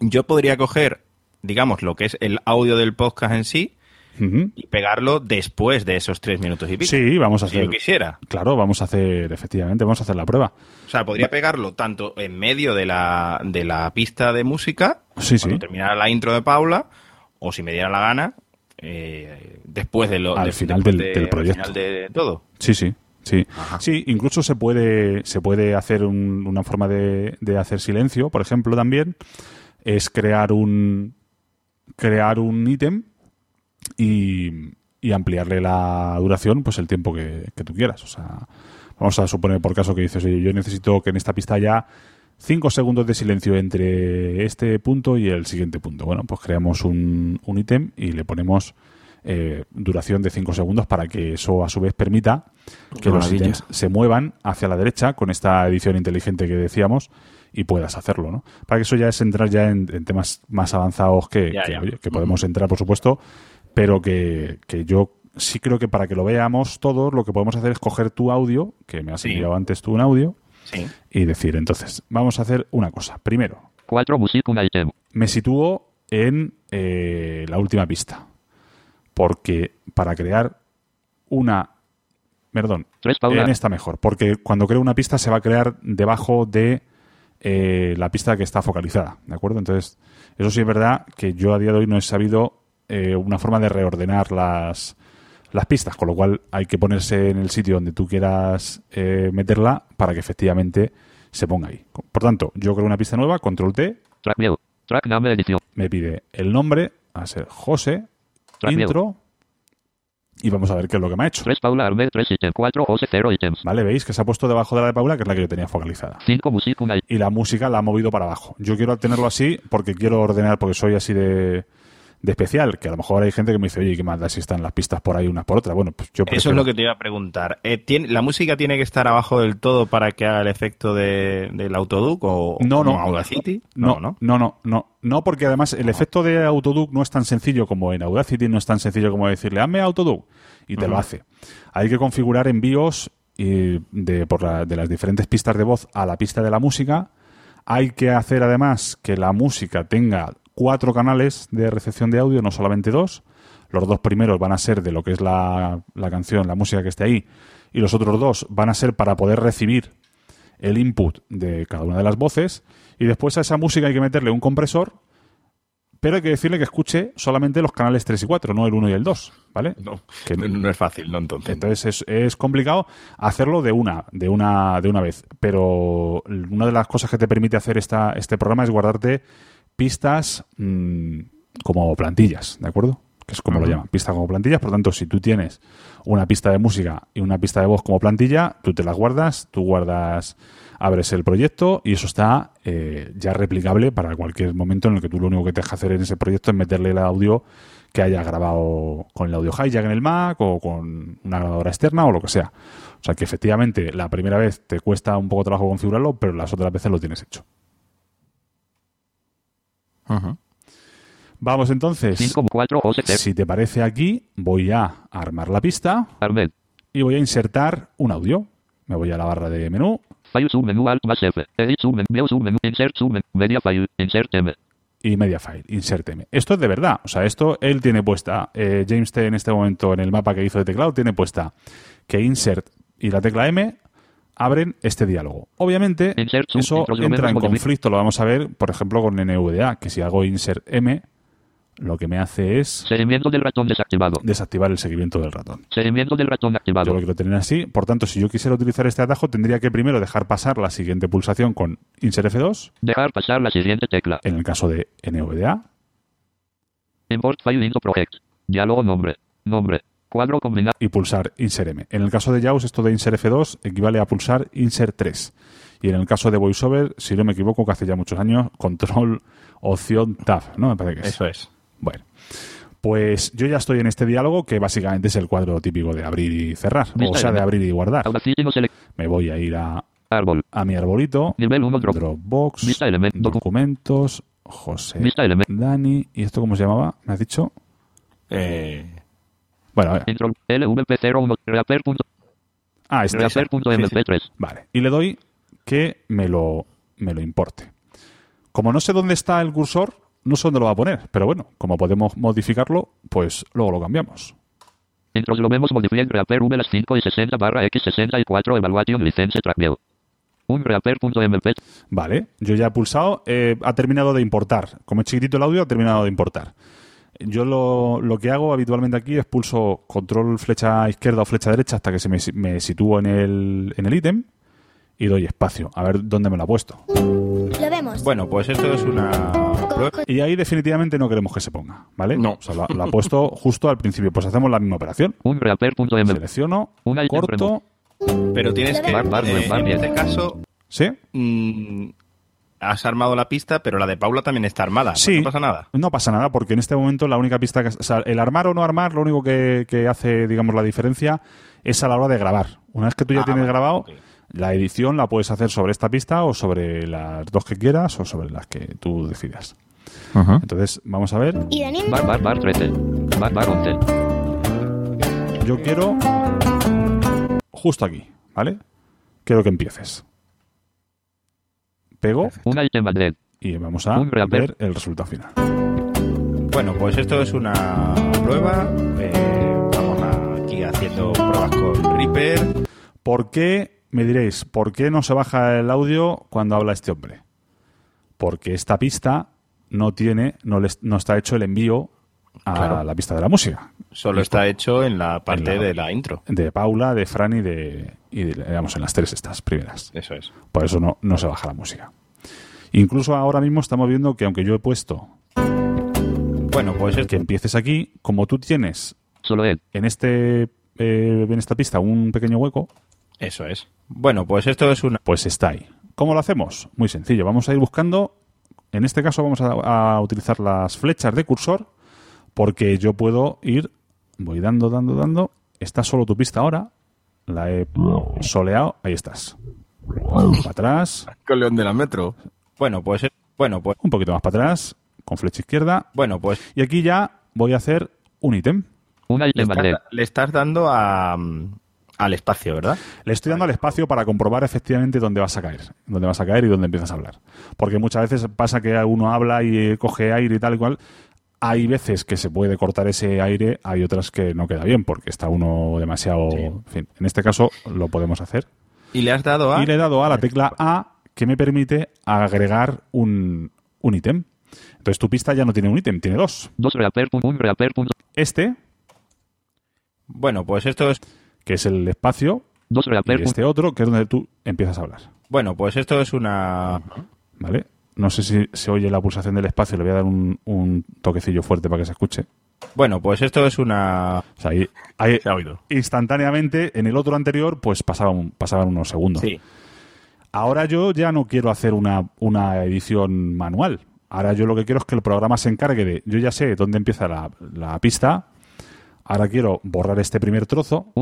Yo podría coger, digamos, lo que es el audio del podcast en sí Y pegarlo después de esos tres minutos y pico. Sí, vamos a si hacer. yo quisiera. Claro, vamos a hacer, efectivamente, vamos a hacer la prueba. O sea, podría pegarlo tanto en medio de la, de la pista de música, Sí, cuando sí. terminara la intro de Paula, o si me diera la gana, eh, después de lo, Al de- final del- de- del al proyecto. final de todo. Sí, sí. Sí, sí incluso se puede, se puede hacer un- una forma de, de hacer silencio, por ejemplo, también, es crear un crear un ítem y, y ampliarle la duración, pues el tiempo que, que tú quieras. O sea, vamos a suponer por caso que dices, oye, yo necesito que en esta pista haya 5 segundos de silencio entre este punto y el siguiente punto. Bueno, pues creamos un, un ítem y le ponemos eh, duración de 5 segundos para que eso a su vez permita que los ítems se muevan hacia la derecha con esta edición inteligente que decíamos y puedas hacerlo, ¿no? Para que eso ya es entrar ya en, en temas más avanzados que, Ya, que, ya. oye, que podemos entrar, por supuesto, pero que, que yo sí creo que para que lo veamos todos, lo que podemos hacer es coger tu audio, que me has Sí. enviado antes tú un audio, Sí. y decir, entonces, vamos a hacer una cosa. Primero, 4 Music un item. me sitúo en eh, la última pista. Porque para crear una... Perdón, 3 Paula. en esta mejor. Porque cuando creo una pista se va a crear debajo de eh, la pista que está focalizada. ¿De acuerdo? Entonces, eso sí es verdad que yo a día de hoy no he sabido eh, una forma de reordenar las, las pistas. Con lo cual hay que ponerse en el sitio donde tú quieras eh, meterla para que efectivamente se ponga ahí. Por tanto, yo creo una pista nueva, control T, Track edición. me pide el nombre, a ser José, Track intro, y vamos a ver qué es lo que me ha hecho. 3 Paula Armed 3 ítem. 4 Jose 0 ítems. ¿Vale? ¿Veis que se ha puesto debajo de la de Paula, que es la que yo tenía focalizada? 5 Music un item. Y la música la ha movido para abajo. Yo quiero tenerlo así porque quiero ordenar, porque soy así de, de especial, que a lo mejor hay gente que me dice, oye, ¿qué más da si están las pistas por ahí unas por otras? Bueno, pues yo Eso es lo que te iba a preguntar. Eh, ¿tiene- ¿La música tiene que estar abajo del todo para que haga el efecto de, del Autoduc o No, no. Audacity? No, no. no, no, no, no, porque además el efecto de Autoduc no es tan sencillo como en Audacity, no es tan sencillo como decirle, hazme Autoduc, y te lo hace. Hay que configurar envíos y de, por la- de las diferentes pistas de voz a la pista de la música. Hay que hacer además que la música tenga cuatro canales de recepción de audio, no solamente dos. Los dos primeros van a ser de lo que es la, la canción, la música que esté ahí, y los otros dos van a ser para poder recibir el input de cada una de las voces y después a esa música hay que meterle un compresor, pero hay que decirle que escuche solamente los canales 3 y 4, no el 1 y el 2, ¿vale? No, Que- no, no es fácil, ¿no? Entonces. entonces es, es complicado hacerlo de una, de una, de una vez. Pero una de las cosas que te permite hacer esta, este programa es guardarte pistas mm, como plantillas, ¿de acuerdo? Que es como lo llaman, pistas como plantillas. Por tanto, si tú tienes una pista de música y una pista de voz como plantilla, tú te las guardas, tú guardas, abres el proyecto y eso está eh, ya replicable para cualquier momento en el que tú lo único que te deja hacer en ese proyecto es meterle el audio que haya grabado con el audio hijack en el Mac o con una grabadora externa o lo que sea. O sea que efectivamente la primera vez te cuesta un poco de trabajo configurarlo, pero las otras veces lo tienes hecho. Vamos entonces. 5 4 Jose 0. Si te parece aquí, voy a armar la pista Armed. y voy a insertar un audio. me voy a la barra de menú File submenú Alt más F. Edit submenú. View submenú. Insert submenú. Media file. Insert M. y media file, insert M. Esto es de verdad, o sea, esto él tiene puesta, eh, James T en este momento en el mapa que hizo de teclado tiene puesta que insert y la tecla M abren este diálogo. Obviamente, eso entra en conflicto, lo vamos a ver, por ejemplo, con NVDA, que si hago insert M, lo que me hace es Seguimiento del ratón desactivado. desactivar el seguimiento del ratón. Seguimiento del ratón Yo activado. lo quiero tener así, por tanto, si yo quisiera utilizar este atajo, tendría que primero dejar pasar la siguiente pulsación con insert F2, Dejar pasar la siguiente tecla. en el caso de NVDA, Import file into project. Diálogo nombre. Nombre. Cuadro combinado. y pulsar Insert M. En el caso de JAWS, esto de Insert F2 equivale a pulsar Insert 3. Y en el caso de VoiceOver, si no me equivoco, que hace ya muchos años, Control, Opción, Tab, ¿no? Me parece que es. Eso es. Bueno. Pues yo ya estoy en este diálogo que básicamente es el cuadro típico de abrir y cerrar, o sea, de- abrir y guardar. Me voy a ir a, Árbol. a mi arbolito, Nivel 1 drop. Dropbox, Vista element- docu- documentos, José, Vista. Dani, ¿y esto cómo se llamaba? ¿Me has dicho? Eh, Bueno, a ver. Intro. LVP01. Reaper. punto- Ah, este. Reaper.mp3. Vale. Y le doy que me lo, me lo importe. Como no sé dónde está el cursor, no sé dónde lo va a poner. Pero bueno, como podemos modificarlo, pues luego lo cambiamos. Intros lo vemos modificar Reaper V las 5 y 60 barra X64 Evaluation License Trackview. Un Reaper.mp. Vale, yo ya he pulsado, eh, ha terminado de importar. Como es chiquitito el audio, ha terminado de importar. Yo lo, lo que hago habitualmente aquí es pulso control flecha izquierda o flecha derecha hasta que se me, me sitúo en el en el ítem y doy espacio. A ver dónde me lo ha puesto. Lo vemos. bueno, pues esto es una prueba. Y ahí definitivamente no queremos que se ponga, ¿vale? No. O sea, lo, lo ha puesto justo al principio. Pues hacemos la misma operación. Un. Selecciono, Un item corto, Pero tienes que, Bar- bar- eh, bar- en este caso, ¿sí? mm, has armado la pista, pero la de Paula también está armada. Sí. No pasa nada. No pasa nada, porque en este momento la única pista que. O sea, el armar o no armar, lo único que, que hace, digamos, la diferencia es a la hora de grabar. Una vez que tú ya Ah, tienes vale, grabado, la edición la puedes hacer sobre esta pista o sobre las dos que quieras o sobre las que tú decidas. Entonces, vamos a ver. Bar bar bar 13. Bar bar 11. Yo quiero. Justo aquí, ¿vale? Quiero que empieces. Pego Un item added. y vamos a ver el resultado final. Bueno, pues esto es una prueba. eh, vamos aquí haciendo pruebas con Reaper. ¿Por qué, me diréis, por qué no se baja el audio cuando habla este hombre? Porque esta pista no tiene, no, les- no está hecho el envío a Claro. la pista de la música. Solo está hecho en la parte En la- de la intro. De Paula, de Fran y de, y de- digamos, en las tres estas primeras. Eso es. Por eso no, no se baja la música. Incluso ahora mismo estamos viendo que aunque yo he puesto Bueno, pues esto. que empieces aquí, como tú tienes Solo él. en este eh, en esta pista un pequeño hueco, Eso es. Bueno, pues esto es una. pues está ahí. ¿Cómo lo hacemos? Muy sencillo. Vamos a ir buscando. En este caso vamos a, a utilizar las flechas de cursor porque yo puedo ir, voy dando, dando, dando. Está solo tu pista ahora. La he soleado. Ahí estás. Para atrás. Con León de la Metro. Bueno, pues. Bueno, pues. Un poquito más para atrás. Con flecha izquierda. Bueno, pues. Y aquí ya voy a hacer un ítem. Un Le estás, le estás dando a, mm, al espacio, ¿verdad? Le estoy dando al espacio para comprobar efectivamente dónde vas a caer, dónde vas a caer y dónde empiezas a hablar. Porque muchas veces pasa que uno habla y eh, coge aire y tal y cual. Hay veces que se puede cortar ese aire, hay otras que no queda bien porque está uno demasiado. En fin, en este caso lo podemos hacer. Y le has dado a. Y le he dado a la tecla A que me permite agregar un, un ítem. Entonces tu pista ya no tiene un ítem, tiene dos. Dos Reaper. Un Reaper. Este, Bueno, pues esto es. que es el espacio, Dos Reaper. y este otro, que es donde tú empiezas a hablar. Bueno, pues esto es una. ¿Vale? No sé si se oye la pulsación del espacio, le voy a dar un, un toquecillo fuerte para que se escuche. Bueno, pues esto es una. O sea, ahí, ahí Se ha oído. instantáneamente, en el otro anterior, pues pasaban, pasaban unos segundos. Sí. Ahora yo ya no quiero hacer una, una edición manual. Ahora yo lo que quiero es que el programa se encargue de. Yo ya sé dónde empieza la, la pista. Ahora quiero borrar este primer trozo.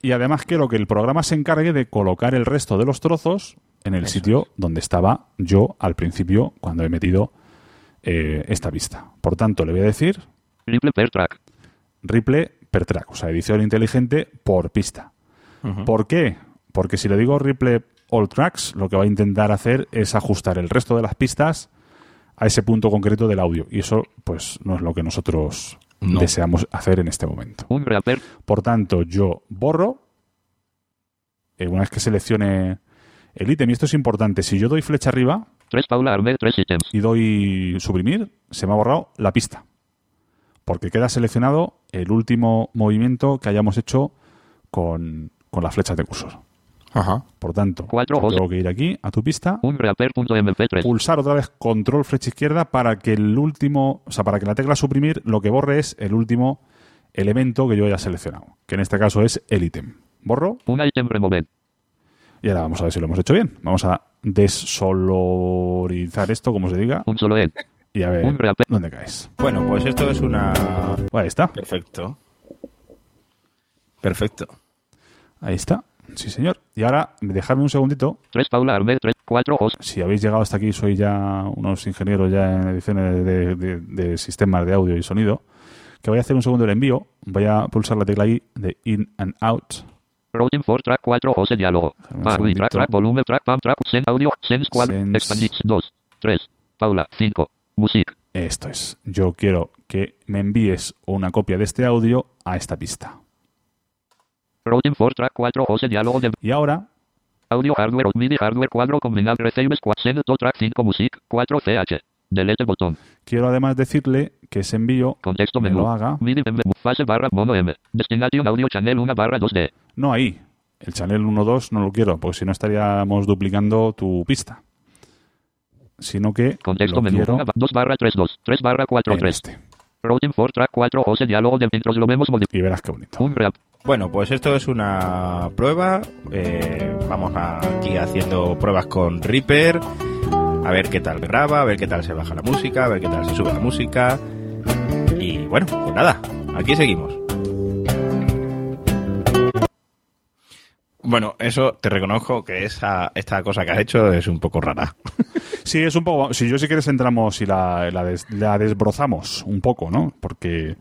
Y además quiero que el programa se encargue de colocar el resto de los trozos en el sitio donde estaba yo al principio cuando he metido eh, esta pista. Por tanto, le voy a decir Triple per track. Ripple per track, o sea, edición inteligente por pista. ¿Por qué? Porque si le digo replay all tracks, lo que va a intentar hacer es ajustar el resto de las pistas a ese punto concreto del audio. Y eso, pues, no es lo que nosotros No. deseamos hacer en este momento. Por tanto, yo borro. eh, una vez que seleccione el ítem, y esto es importante, si yo doy flecha arriba 3 Paula 3 ítems. y doy suprimir, se me ha borrado la pista. Porque queda seleccionado el último movimiento que hayamos hecho con, con las flechas de cursor. Ajá. Por tanto, Cuatro tengo que ir aquí a tu pista, Un reaper.mp3. pulsar otra vez control flecha izquierda para que el último, o sea, para que la tecla suprimir lo que borre es el último elemento que yo haya seleccionado, que en este caso es el ítem. Borro Un item remover. Y ahora vamos a ver si lo hemos hecho bien. Vamos a desolorizar esto, como se diga, Un solo ed. y a ver dónde caes. Bueno, pues esto es una... Ahí está, Perfecto. Perfecto. ahí está. Sí, señor. Y ahora, dejadme un segundito. 3 Paula Armed 3. 4 os. Si habéis llegado hasta aquí, sois ya unos ingenieros ya en ediciones de, de- de sistemas de audio y sonido. Que voy a hacer un segundo el envío. Voy a pulsar la tecla ahí de in and out. Routing for track 4 os de diálogo. Segundito. track track volume track pam track send audio send squad expandix 2 3 Paula 5 music Esto es. Yo quiero que me envíes una copia de este audio a esta pista. Routing for track 4 os de diálogo de Y ahora, audio hardware MIDI hardware cuadro combinado receive squad send to track 5 music 4 ch delete botón quiero además decirle que ese envío contexto me menú lo haga MIDI fase barra mono m destination audio channel 1 barra 2d no ahí. El channel 1.2 no lo quiero, porque si no estaríamos duplicando tu pista. Sino que contexto lo menú quiero 2 barra 3 2 3 barra 4 en 3 este. Routing for track 4 os de diálogo de intros lo vemos Y verás qué bonito. un reap Bueno, pues esto es una prueba. Eh, vamos aquí haciendo pruebas con Reaper. A ver qué tal graba, a ver qué tal se baja la música, a ver qué tal se sube la música. Y bueno, pues nada, aquí seguimos. Bueno, eso te reconozco que esa, esta cosa que has hecho es un poco rara. Sí, es un poco. Si yo si quieres entramos y la, la, des- la desbrozamos un poco, ¿no? Porque,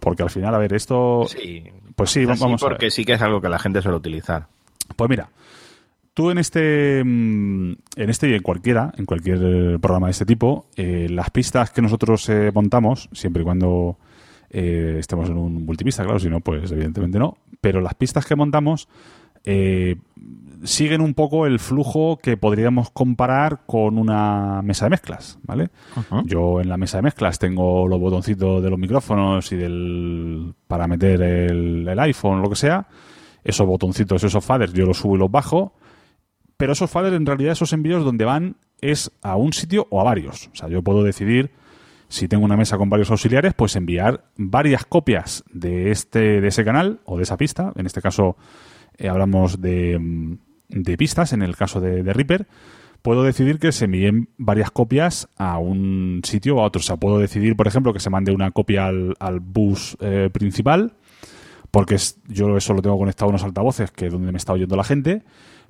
porque al final, a ver, esto. Sí, Pues sí, Así vamos a ver. porque sí que es algo que la gente suele utilizar. Pues mira, tú en este, mm, en este y en cualquiera, en cualquier eh, programa de este tipo, eh, las pistas que nosotros eh, montamos, siempre y cuando eh, estemos en un multipista, claro, si no, pues evidentemente no, pero las pistas que montamos eh, siguen un poco el flujo que podríamos comparar con una mesa de mezclas, ¿vale? Yo en la mesa de mezclas tengo los botoncitos de los micrófonos y del para meter el, el iPhone, lo que sea. Esos botoncitos, esos faders, yo los subo y los bajo. Pero esos faders, en realidad, esos envíos donde van es a un sitio o a varios. O sea, yo puedo decidir, si tengo una mesa con varios auxiliares, pues enviar varias copias de, este, de ese canal o de esa pista. En este caso, eh, hablamos de, pistas, en el caso de, de Reaper. Puedo decidir que se envíen varias copias a un sitio o a otro. O sea, puedo decidir, por ejemplo, que se mande una copia al, bus eh, principal, porque es- yo eso lo tengo conectado a unos altavoces, que es donde me está oyendo la gente.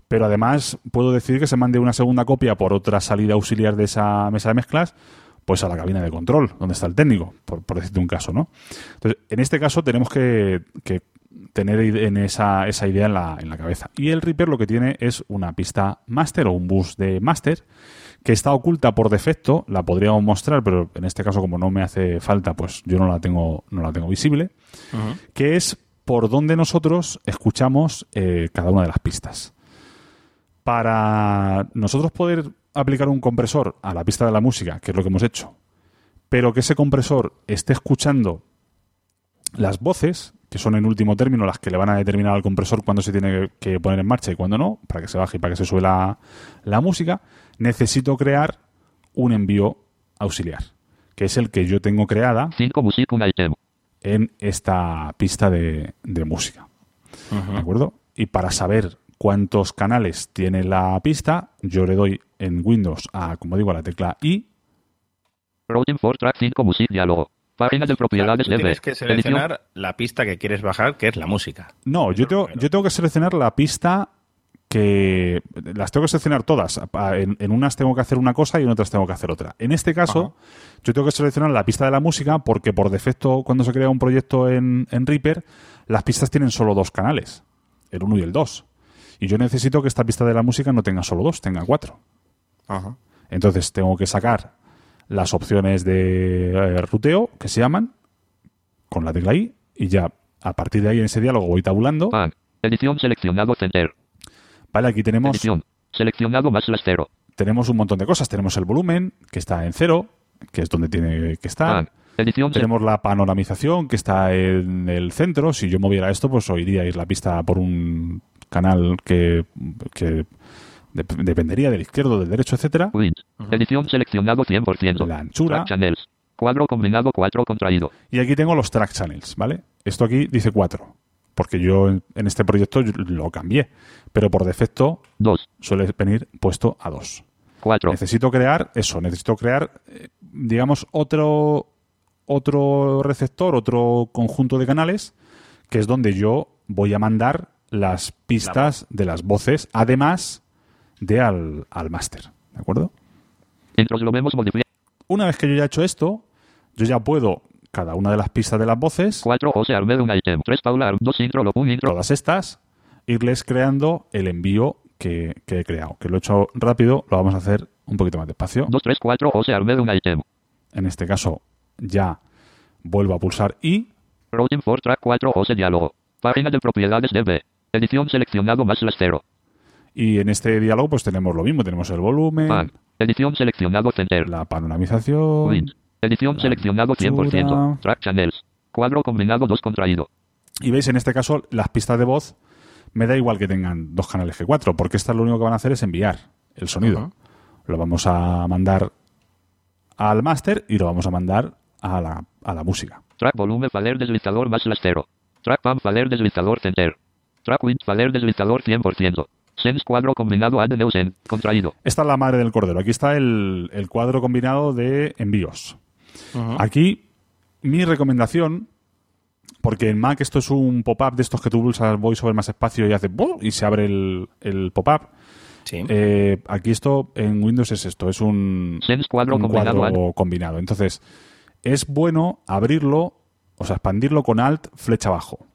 Pero además puedo decidir que se mande una segunda copia por otra salida auxiliar de esa mesa de mezclas, pues a la cabina de control, donde está el técnico, por, decirte un caso, ¿no? Entonces, en este caso tenemos que tener en esa, esa idea en la, en la cabeza. Y el Reaper lo que tiene es una pista master o un bus de master que está oculta por defecto, la podríamos mostrar, pero en este caso como no me hace falta, pues yo no la tengo, no la tengo visible, que es por donde nosotros escuchamos eh, cada una de las pistas. Para nosotros poder aplicar un compresor a la pista de la música, que es lo que hemos hecho, pero que ese compresor esté escuchando las voces, que son en último término las que le van a determinar al compresor cuándo se tiene que poner en marcha y cuándo no, para que se baje y para que se sube la, la música, necesito crear un envío auxiliar, que es el que yo tengo creada 5 music un item en esta pista de, de música. ¿De acuerdo? Y para saber cuántos canales tiene la pista, yo le doy en Windows a, como digo, a la tecla I. Routing for track 5 music diálogo página de propiedades de tienes que Edición. seleccionar la pista que quieres bajar, que es la música. No, yo tengo, primero. yo tengo que seleccionar la pista que las tengo que seleccionar todas. En unas tengo que hacer una cosa y en otras tengo que hacer otra. En este caso, yo tengo que seleccionar la pista de la música porque por defecto cuando se crea un proyecto en, en Reaper, las pistas tienen solo dos canales, el 1 y el 2. Y yo necesito que esta pista de la música no tenga solo dos, tenga cuatro. Ajá. Entonces tengo que sacar las opciones de eh, ruteo, que se llaman, con la tecla I, y ya a partir de ahí en ese diálogo voy tabulando. Pan. Edición seleccionado center. Vale, aquí tenemos, Edición. Seleccionado más las cero. tenemos un montón de cosas. Tenemos el volumen, que está en cero, que es donde tiene que estar. Edición se- Tenemos la panoramización que está en el centro. Si yo moviera esto, pues oiríais la pista por un canal que, que dep- dependería del izquierdo, del derecho, etcétera. Wind. Edición seleccionado 100%. La anchura. Track channels. Cuadro combinado 4 contraído. Y aquí tengo los track channels, ¿vale? Esto aquí dice 4, porque yo en, en este proyecto lo cambié, pero por defecto 2. suele venir puesto a 2. 4. Necesito crear eso, necesito crear, eh, digamos, otro, otro receptor, otro conjunto de canales, que es donde yo voy a mandar las pistas de las voces, además de al, al máster, ¿de acuerdo? Una vez que yo ya he hecho esto, yo ya puedo, cada una de las pistas de las voces, 4. José Armed un item. 3. Paula Arm. 2. Intro lo un intro. todas estas, irles creando el envío que, que he creado. Que lo he hecho rápido, lo vamos a hacer un poquito más despacio. 2. 3. 4. José Armed un item. En este caso, ya vuelvo a pulsar I. Routing for track 4. José diálogo. Página de propiedades DB. Edición seleccionado más las cero. Y en este diálogo, pues tenemos lo mismo: tenemos el volumen, Pan. Edición seleccionado center. la panoramización. Edición la seleccionado 100%. anchura. Track channels. Cuadro combinado 2 contraído. Y veis, en este caso, las pistas de voz me da igual que tengan dos canales que cuatro, porque estas lo único que van a hacer es enviar el sonido. Lo vamos a mandar al máster y lo vamos a mandar a la, a la música. Track volumen faler deslizador más las cero. Track pan faler deslizador center. Track wind faler deslizador 100%. Sense cuadro combinado add neusen. Contraído. Esta es la madre del cordero. Aquí está el, el cuadro combinado de envíos. Aquí, mi recomendación, porque en Mac esto es un pop-up de estos que tú pulsas VoiceOver más espacio y hace y se abre el, el pop-up. Sí. Eh, aquí esto en Windows es esto, es un, Sense cuadro un combinado cuadro combinado. Entonces, es bueno abrirlo, o sea, expandirlo con Alt, flecha abajo.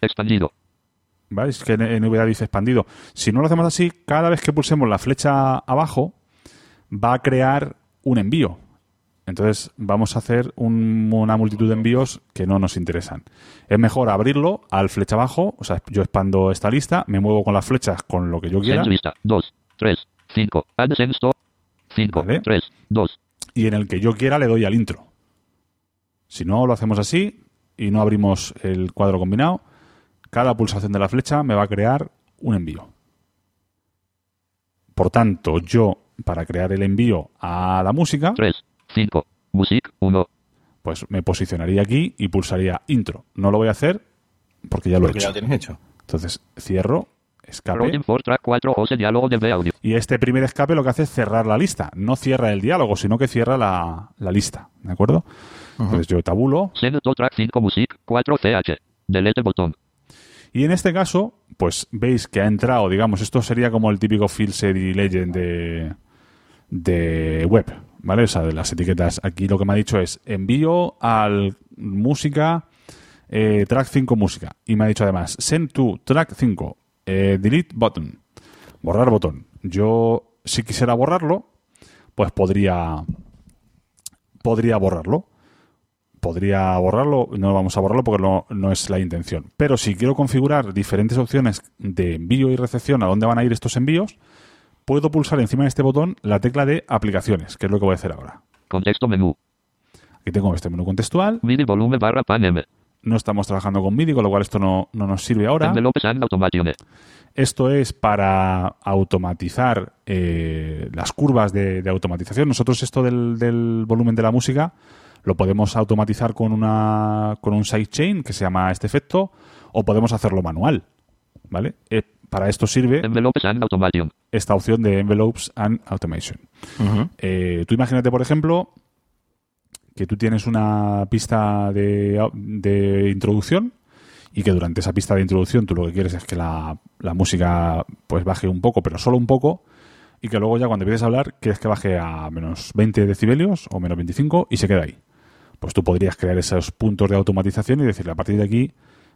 Expandido. ¿Vale? Es que en NVDA dice expandido. Si no lo hacemos así, cada vez que pulsemos la flecha abajo, va a crear un envío. Entonces vamos a hacer un- una multitud de envíos que no nos interesan. Es mejor abrirlo al flecha abajo, o sea, yo expando esta lista, me muevo con las flechas con lo que yo quiera lista. 2. 3. 5. Add sense to. 5. Vale. 3. 2. y en el que yo quiera le doy al intro. Si no lo hacemos así y no abrimos el cuadro combinado, cada pulsación de la flecha me va a crear un envío. Por tanto, yo para crear el envío a la música, 3. 5. Music 1. pues me posicionaría aquí y pulsaría intro. No lo voy a hacer porque ya lo he Porque ya hecho. lo tienes hecho. Entonces cierro, escape. For track 4. José diálogo de audio. Y este primer escape lo que hace es cerrar la lista. No cierra el diálogo, sino que cierra la, la lista. ¿De acuerdo? Entonces yo tabulo. Send to track 5 music 4 ch. Delete botón. Y en este caso, pues veis que ha entrado, digamos, esto sería como el típico field y legend de, de web, ¿vale? O sea, de las etiquetas. Aquí lo que me ha dicho es envío al música, eh, track 5 música. Y me ha dicho además, send to track 5, eh, delete button, borrar botón. Yo, si quisiera borrarlo, pues podría, podría borrarlo podría borrarlo, no vamos a borrarlo porque no, no es la intención. Pero si quiero configurar diferentes opciones de envío y recepción a dónde van a ir estos envíos, puedo pulsar encima de este botón la tecla de aplicaciones, que es lo que voy a hacer ahora. Contexto menú. Aquí tengo este menú contextual, MIDI volumen barra pan M. no estamos trabajando con MIDI, con lo cual esto no, no nos sirve ahora. Esto es para automatizar eh, las curvas de, de automatización. Nosotros esto del, del volumen de la música lo podemos automatizar con una con un sidechain que se llama este efecto o podemos hacerlo manual, ¿vale? Eh, para esto sirve Envelopes and automation. esta opción de Envelopes and Automation. Eh, tú imagínate, por ejemplo, que tú tienes una pista de, de introducción y que durante esa pista de introducción tú lo que quieres es que la, la música pues baje un poco, pero solo un poco, y que luego ya cuando empieces a hablar quieres que baje a menos 20 decibelios o menos 25 y se queda ahí. Pues tú podrías crear esos puntos de automatización y decirle a partir de aquí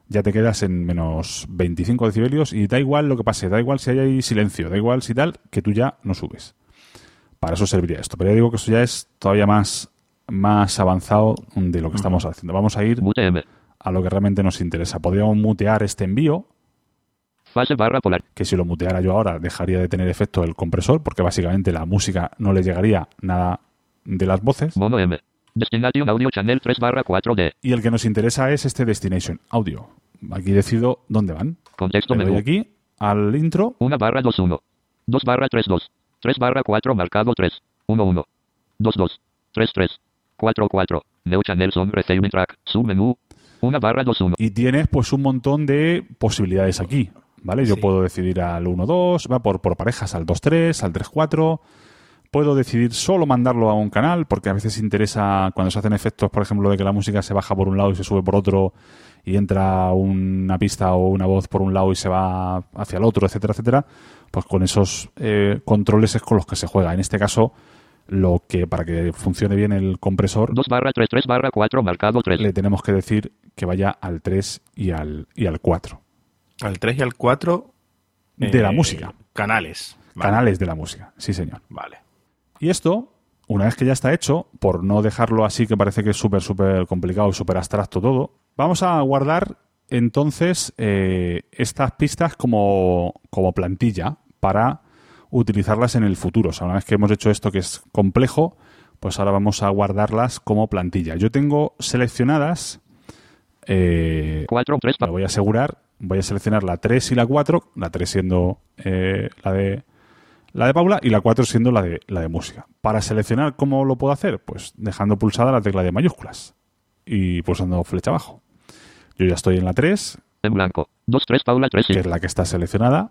ya te quedas en menos 25 decibelios y da igual lo que pase, da igual si hay silencio, da igual si tal, que tú ya no subes. Para eso serviría esto. Pero ya digo que eso ya es todavía más, más avanzado de lo que estamos haciendo. Vamos a ir a lo que realmente nos interesa. Podríamos mutear este envío, Fase barra polar. que si lo muteara yo ahora dejaría de tener efecto el compresor, porque básicamente la música no le llegaría nada de las voces. Mono M. Destination Audio Channel 3 barra 4D. Y el que nos interesa es este Destination Audio. Aquí decido dónde van. Contexto Le doy menú. aquí al intro 1 barra 2 1. 2 barra 3 2. 3 barra 4 marcado 3. 1 1. 2 2. 3 3. 4 4. New Channel Song Receiving Track. Submenú. 1 barra 2 1. y tienes pues un montón de posibilidades aquí. ¿Vale? Yo Sí. puedo decidir al 1-2, va por, por parejas al 2-3, al 3-4. Puedo decidir solo mandarlo a un canal, porque a veces interesa cuando se hacen efectos, por ejemplo, de que la música se baja por un lado y se sube por otro, y entra una pista o una voz por un lado y se va hacia el otro, etcétera, etcétera. Pues con esos eh, controles es con los que se juega. En este caso, lo que para que funcione bien el compresor, 2 barra 3 3 barra 4 marcado 3. le tenemos que decir que vaya al 3 y al, y al 4. Al 3 y al 4. De la música. Canales. Vale. Canales de la música, sí señor. Vale. Y esto, una vez que ya está hecho, por no dejarlo así que parece que es súper, súper complicado y súper abstracto todo, vamos a guardar entonces eh, estas pistas como, como plantilla para utilizarlas en el futuro. O sea, una vez que hemos hecho esto que es complejo, pues ahora vamos a guardarlas como plantilla. Yo tengo seleccionadas, eh, 4 3 me voy a asegurar, voy a seleccionar la 3 y la 4, la 3 siendo eh, la de la de Paula y la 4 siendo la de la de música. Para seleccionar cómo lo puedo hacer, pues dejando pulsada la tecla de mayúsculas y pulsando flecha abajo. Yo ya estoy en la 3, En blanco. 2 3 Paula 3 que es la que está seleccionada,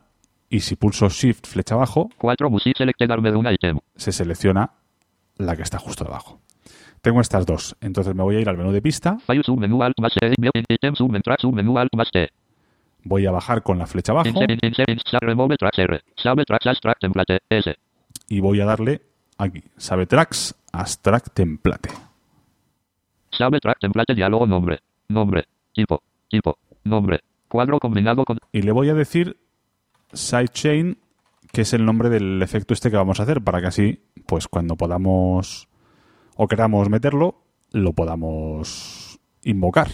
y si pulso shift flecha abajo, 4 Music item. se selecciona la que está justo debajo. Tengo estas dos, entonces me voy a ir al menú de pista, File submenú Alt más E. Item submen track submenú Alt más. Voy a bajar con la flecha abajo Insert insert insert remove tracks R. Save tracks as track template S. y voy a darle aquí, Sabe Tracks, Abstract Template. Save track template diálogo nombre. Nombre. Tipo. Tipo. Nombre. Cuadro combinado con Y le voy a decir sidechain, que es el nombre del efecto este que vamos a hacer, para que así, pues cuando podamos o queramos meterlo, lo podamos invocar.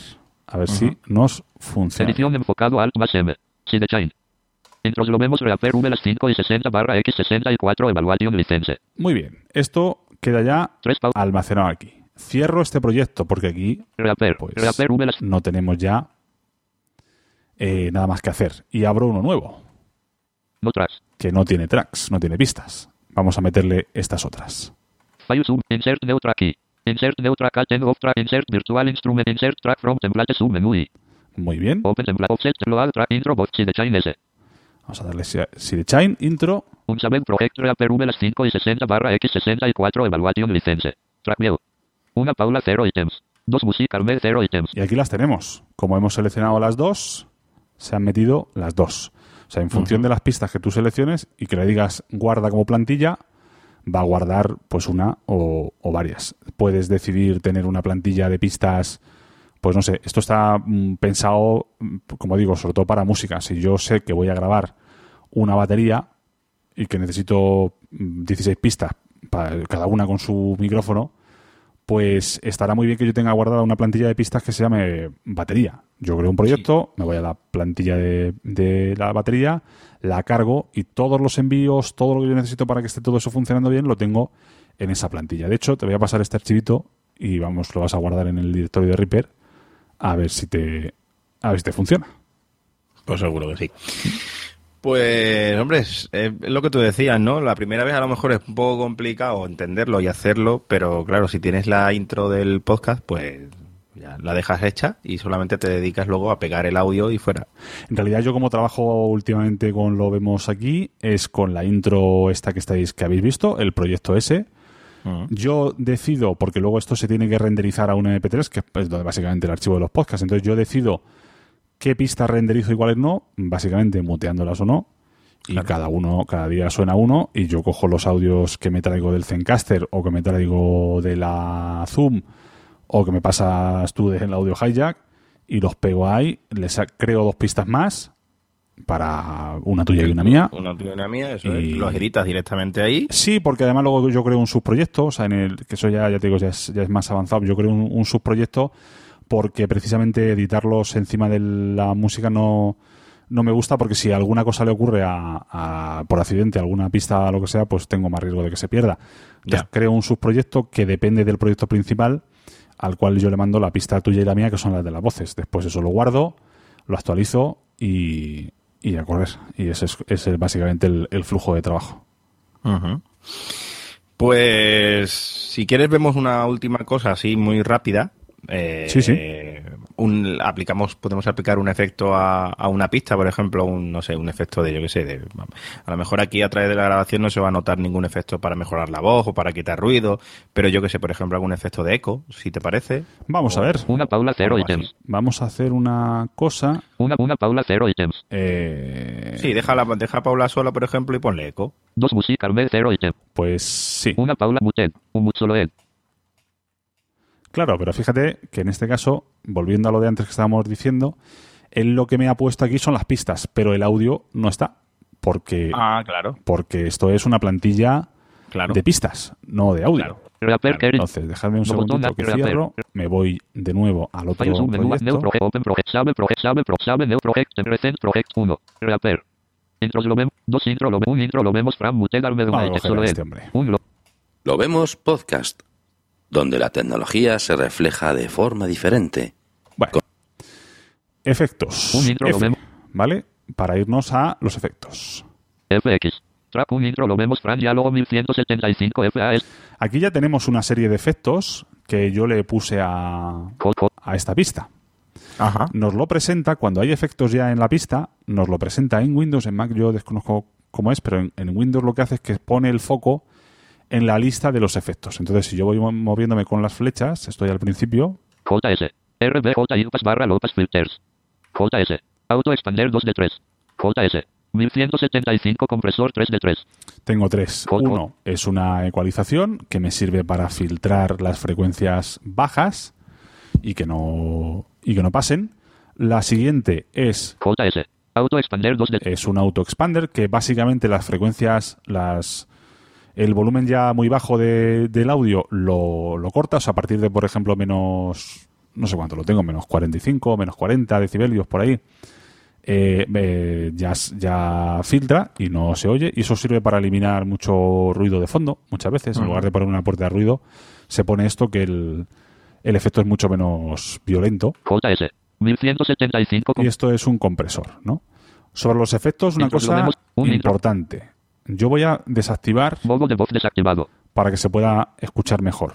A ver si nos funciona. edición enfocado Alt más M. Sidechain. Intros lo vemos reaper V las 5 y 60 barra X 64 evaluation license. Muy bien, esto queda ya 3 pau. almacenado aquí. Cierro este proyecto porque aquí Reaper. pues, Reaper no tenemos ya eh, nada más que hacer. Y abro uno nuevo, no tracks. que no tiene tracks, no tiene pistas. Vamos a meterle estas otras. File sub. Insert new track key. Insert new track alt end of track. Insert virtual instrument. Insert track from template submenú y Muy bien. open template offset load track intro bot sidechain S. Vamos a darle si- sidechain, intro. Un Sabed Project Reaper V las 5 y 60 barra X 64 evaluation license. Track view. Una Paula 0 items. Dos Music Armed 0 items. Y aquí las tenemos. Como hemos seleccionado las dos, se han metido las dos. O sea, en función de las pistas que tú selecciones y que le digas guarda como plantilla, va a guardar pues una o, varias. Puedes decidir tener una plantilla de pistas, pues no sé, esto está mm, pensado, mm, como digo, sobre todo para música. Si yo sé que voy a grabar una batería y que necesito mm, 16 pistas, para cada una con su micrófono, pues estará muy bien que yo tenga guardada una plantilla de pistas que se llame batería. Yo creo un proyecto, me voy a la plantilla de, de la batería, la cargo y todos los envíos, todo lo que yo necesito para que esté todo eso funcionando bien, lo tengo en esa plantilla. De hecho, te voy a pasar este archivito y vamos, lo vas a guardar en el directorio de Reaper a ver si te, a ver si te funciona. Pues seguro que sí. Pues, hombre, es, es lo que tú decías, ¿no? La primera vez a lo mejor es un poco complicado entenderlo y hacerlo, pero claro, si tienes la intro del podcast, pues ya la dejas hecha y solamente te dedicas luego a pegar el audio y fuera. En realidad yo como trabajo últimamente con lo vemos aquí es con la intro esta que estáis que habéis visto, el proyecto S. Yo decido, porque luego esto se tiene que renderizar a un MP3, que es donde básicamente el archivo de los podcasts. Entonces yo decido qué pistas renderizo y cuáles no, básicamente muteándolas o no. Y cada uno, cada día suena uno, y yo cojo los audios que me traigo del Zencaster o que me traigo de la Zoom o que me pasas tú del audio hijack y los pego ahí, les creo dos pistas más para una tuya y una mía. Una tuya y una mía, eso Y- es. Los editas directamente ahí. Sí, porque además luego yo creo un subproyecto, o sea, en el que eso ya, ya te digo, ya es, ya es más avanzado. Yo creo un, un subproyecto porque precisamente editarlos encima de la música no, no me gusta porque si alguna cosa le ocurre a, a- por accidente, alguna pista o lo que sea, pues tengo más riesgo de que se pierda. Entonces Ya. creo un subproyecto que depende del proyecto principal al cual yo le mando la pista tuya y la mía, que son las de las voces. Después eso lo guardo, lo actualizo y, y a correr. Y ese es, ese es básicamente el- el flujo de trabajo. Pues si quieres vemos una última cosa así muy rápida. Eh, Sí, sí. Un- aplicamos, podemos aplicar un efecto a, a una pista, por ejemplo, un, no sé, un efecto de, yo qué sé, de, a lo mejor aquí a través de la grabación no se va a notar ningún efecto para mejorar la voz o para quitar ruido, pero yo que sé, por ejemplo, algún efecto de eco, si te parece. Vamos a ver. Una Paula cero ítems. Vamos a hacer una cosa. Una, una Paula cero ítems. eh, Sí, deja, la, deja a Paula sola, por ejemplo, y ponle eco. Dos Music Armé cero ítem. Pues sí. Una Paula muted. Un mut solo ed. Claro, pero fíjate que en este caso, volviendo a lo de antes que estábamos diciendo, él lo que me ha puesto aquí son las pistas, pero el audio no está. Porque, Ah, claro, porque esto es una plantilla claro. de pistas, no de audio. Claro. Entonces, dejadme un segundito que cierro, me voy de nuevo al otro proyecto. project open project save project save pro save new project en recent project 1. Rapper. Intros lo vemos. Dos intro lo vemos. Un intro. Fran solo este hombre. Un. Lo vemos podcast, donde la tecnología se refleja de forma diferente. Bueno. Efectos. Un intro lo F, vemos. ¿Vale? Para irnos a los efectos. FX. Track un intro lo vemos. Fran diálogo 1175 FAS. Aquí ya tenemos una serie de efectos que yo le puse a, a esta pista. Ajá. Nos lo presenta, cuando hay efectos ya en la pista, nos lo presenta en Windows, en Mac yo desconozco cómo es, pero en, en Windows lo que hace es que pone el foco en la lista de los efectos. Entonces, si yo voy mo- moviéndome con las flechas, estoy al principio, JS. RBJ Impass barra Lopas Filters. JS. Auto Expander 2 de 3. JS. 1175 compresor 3 de 3. tengo tres. Uno es una ecualización que me sirve para filtrar las frecuencias bajas y que no, y que no pasen. La siguiente es JS. Auto Expander 2 de es un auto expander que básicamente las frecuencias, las el volumen ya muy bajo de- del audio lo, lo cortas a partir de, por ejemplo, menos, no sé cuánto lo tengo, menos 45, menos 40 decibelios por ahí. eh, eh, ya, ya filtra y no se oye y eso sirve para eliminar mucho ruido de fondo muchas veces en lugar de poner una puerta de ruido se pone esto que el, el efecto es mucho menos violento JS. 1175 y esto es un compresor, ¿no? Sobre los efectos, una cosa. Un importante. Yo voy a desactivar Modo de voz desactivado. para que se pueda escuchar mejor.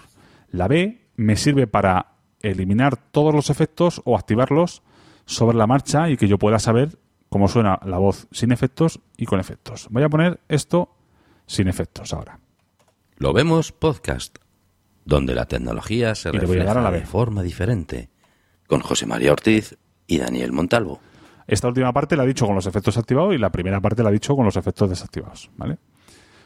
La B me sirve para eliminar todos los efectos o activarlos sobre la marcha y que yo pueda saber cómo suena la voz sin efectos y con efectos. Voy a poner esto sin efectos ahora. Lo vemos podcast, donde la tecnología se a a refleja la de forma diferente. Con José María Ortiz y Daniel Montalvo. Esta última parte la he dicho con los efectos activados y la primera parte la he dicho con los efectos desactivados, ¿vale?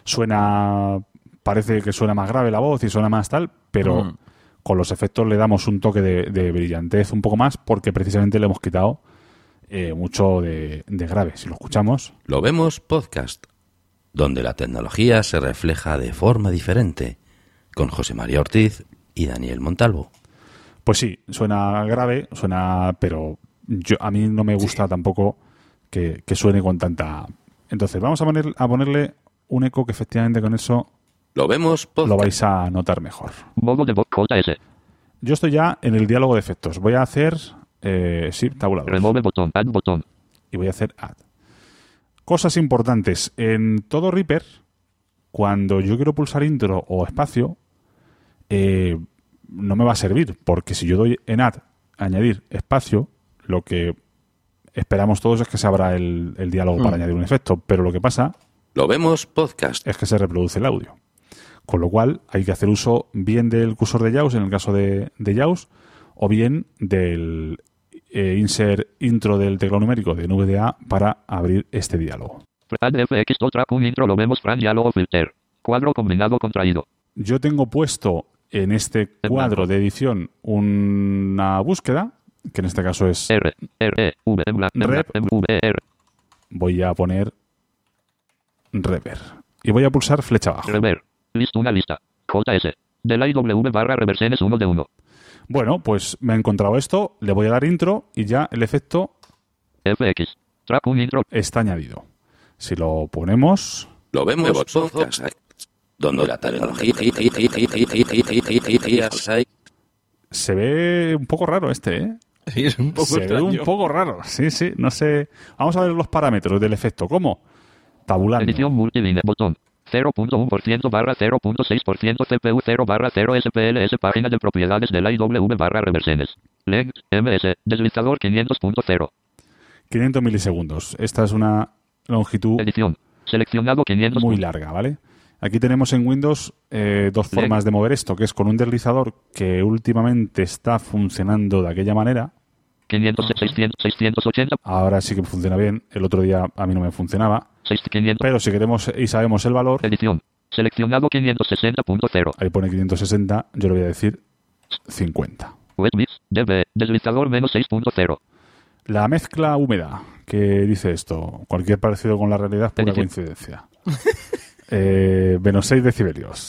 Suena, parece que suena más grave la voz y suena más tal, pero Mm. con los efectos le damos un toque de, de brillantez un poco más porque precisamente le hemos quitado eh, mucho de, de grave. Si lo escuchamos, Lo vemos podcast, donde la tecnología se refleja de forma diferente. Con José María Ortiz y Daniel Montalvo. pues sí, suena grave, suena, pero yo a mí no me gusta tampoco que, que suene con tanta. Entonces vamos a poner a ponerle un eco que efectivamente con eso Lo vemos podcast. lo vais a notar mejor. Modo de voz JS. Yo estoy ya en el diálogo de efectos. Voy a hacer eh, sí, tabulador. Remove botón. Add botón. Y voy a hacer add. Cosas importantes. En todo Reaper, cuando yo quiero pulsar intro o espacio, eh, no me va a servir. Porque si yo doy en add, añadir espacio, lo que esperamos todos es que se abra el, el diálogo para añadir un efecto. Pero lo que pasa Lo vemos podcast. es que se reproduce el audio. Con lo cual hay que hacer uso bien del cursor de JAWS en el caso de, de JAWS o bien del eh, insert intro del teclado numérico de NVDA para abrir este diálogo. FX to track un intro lo vemos. Fran diálogo filter. Cuadro combinado contraído. Yo tengo puesto en este cuadro de edición una búsqueda que en este caso es... R, R, E, V, Rep. M, V, E, R, Voy a poner rever. Y voy a pulsar flecha abajo. rever. Lista una lista. JS. De la IW barra reversiones 1 de 1. Bueno, pues me he encontrado esto, le voy a dar intro y ya el efecto FX. Track un intro. está añadido. Si lo ponemos... Lo vemos podcast, donde la tecnología Se ve un poco raro este, ¿eh? Sí, es un poco Se ve un poco raro. Sí, sí, no sé. Vamos a ver los parámetros del efecto. ¿Cómo? Tabulando. Edición multilínea. Botón. 0.1% barra 0.6% CPU 0 barra 0 SPLS página de propiedades de la IW barra reversiones. Length MS. Deslizador 500.0 500 milisegundos. Esta es una longitud Edición. Seleccionado 500. muy larga, ¿vale? Aquí tenemos en Windows eh, dos formas de mover esto, que es con un deslizador que últimamente está funcionando de aquella manera. 500, 600, 680, Ahora sí que funciona bien. El otro día a mí no me funcionaba. 6, 500. Pero si queremos y sabemos el valor, Edición. Seleccionado 560.0 ahí pone 560, yo le voy a decir 50. Wet mix. DB. Deslizador menos 6.0. La mezcla húmeda, que dice esto, cualquier parecido con la realidad es pura Edición. coincidencia. Eh, menos 6 decibelios.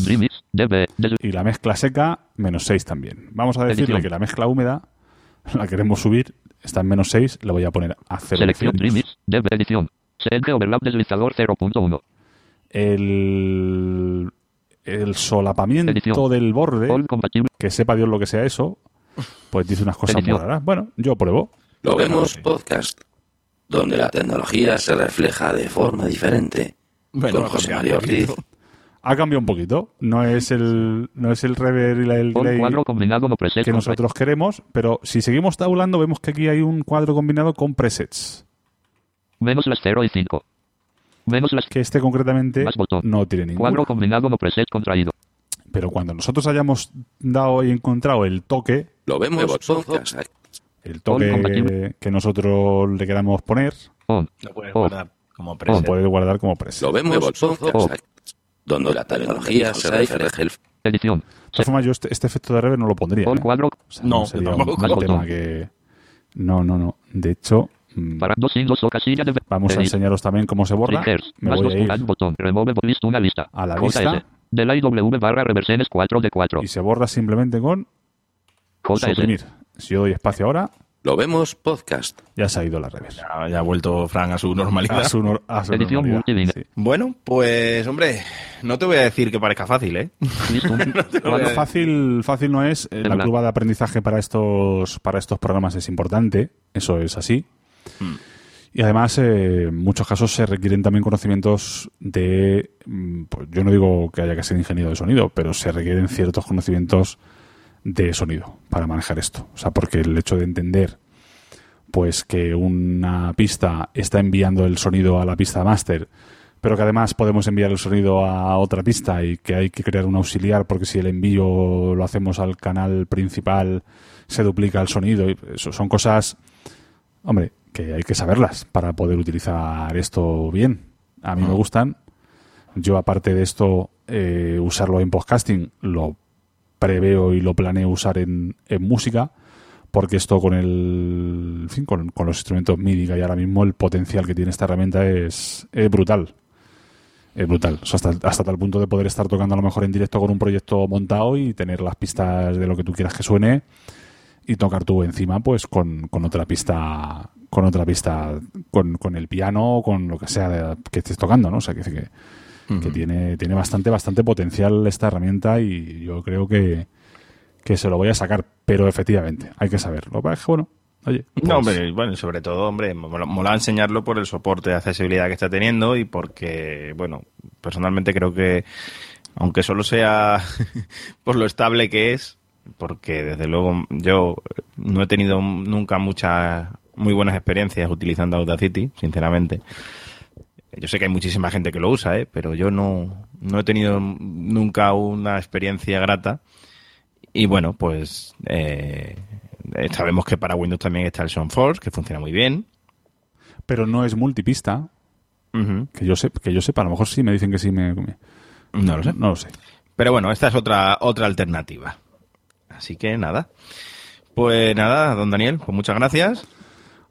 Y la mezcla seca, menos 6 también. Vamos a decirle Edición. que la mezcla húmeda la queremos subir, está en menos 6, le voy a poner a 0 Selección decibelios. Edición. Overlap deslizador 0.1. El, el solapamiento Edición. del borde, que sepa Dios lo que sea eso, pues dice unas cosas muy raras. Bueno, yo pruebo. Lo vemos podcast, donde la tecnología se refleja de forma diferente. Bueno, con José María. Ortiz. Ha cambiado un poquito. No es el, no es el rever y la- el delay cuadro no que nosotros queremos, pero si seguimos tabulando vemos que aquí hay un cuadro combinado con presets. Menos las 0 y 5. Menos las Que este concretamente no tiene cuadro ninguno. combinado no preset contraído. Pero cuando nosotros hayamos dado y encontrado el toque, Lo vemos podcast, el toque que nosotros le queramos poner, On. Lo puedes Oh. guardar como lo preset. puede guardar como preset. Lo vemos podcast, donde la tecnología se refleja el Edición. De todas formas, yo este, este efecto de rever no lo pondría. ¿eh? cuadro. O sea, No, sería yo un, tema que... No, no, no. De hecho, mm, Para dos signos o casilla de. vamos a enseñaros también cómo se borra. Me Más voy dos a ir add botón. Remove list una lista. a la lista. De la IW barra reversiones 4 de 4. y se borra simplemente con suprimir. Si yo doy espacio ahora, Lo vemos podcast. ya se ha ido la rever. Ya, ya ha vuelto Fran a su normalidad. A su, nor- a su Edición normalidad, sí. Bueno, pues hombre, no te voy a decir que parezca fácil, ¿eh? Fácil, fácil no es. Eh, La curva de aprendizaje para estos, para estos programas es importante. Eso es así. Hmm. Y además, eh, en muchos casos se requieren también conocimientos de. mm, pues yo no digo que haya que ser ingeniero de sonido, pero se requieren ciertos conocimientos de sonido para manejar esto. O sea, porque el hecho de entender pues que una pista está enviando el sonido a la pista master, pero que además podemos enviar el sonido a otra pista y que hay que crear un auxiliar porque si el envío lo hacemos al canal principal se duplica el sonido. y Eso son cosas, hombre, que hay que saberlas para poder utilizar esto bien. A mí me gustan. Yo aparte de esto, eh, usarlo en podcasting lo preveo y lo planeo usar en, en música porque esto con el fin, con, los instrumentos MIDI que hay ahora mismo el potencial que tiene esta herramienta es, es brutal. Es brutal. Hasta, hasta tal punto de poder estar tocando a lo mejor en directo con un proyecto montado y tener las pistas de lo que tú quieras que suene y tocar tú encima pues con, con otra pista con otra pista con, con el piano o con lo que sea que estés tocando no o sea que, que, que tiene tiene bastante bastante potencial esta herramienta y yo creo que que se lo voy a sacar, pero efectivamente, hay que saberlo. Bueno, oye. pues, No, hombre, bueno, sobre todo, hombre, mola enseñarlo por el soporte de accesibilidad que está teniendo y porque, bueno, personalmente creo que, aunque solo sea por lo estable que es, porque desde luego yo no he tenido nunca muchas muy buenas experiencias utilizando Audacity, sinceramente. Yo sé que hay muchísima gente que lo usa, ¿eh? pero yo no, no he tenido nunca una experiencia grata. Y bueno, pues eh, sabemos que para Windows también está el SoundForce, que funciona muy bien. Pero no es multipista, que yo, sé, que yo sepa, a lo mejor sí me dicen que sí me... me- No lo sé. No lo sé. Pero bueno, esta es otra, otra alternativa. Así que nada. Pues nada, don Daniel, pues muchas gracias.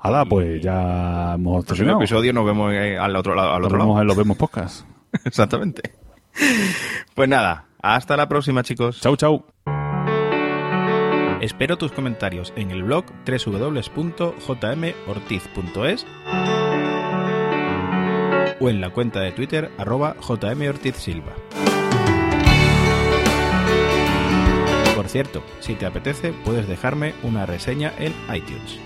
Hala, pues ya hemos El próximo terminado. episodio nos vemos eh, al otro lado. Al Nos otro vemos lado. en Los Vemos Podcast. Exactamente. Pues nada, hasta la próxima, chicos. Chau, chau. Espero tus comentarios en el blog www.jmortiz.es o en la cuenta de Twitter arroba jmortizsilva. Por cierto, si te apetece, puedes dejarme una reseña en iTunes.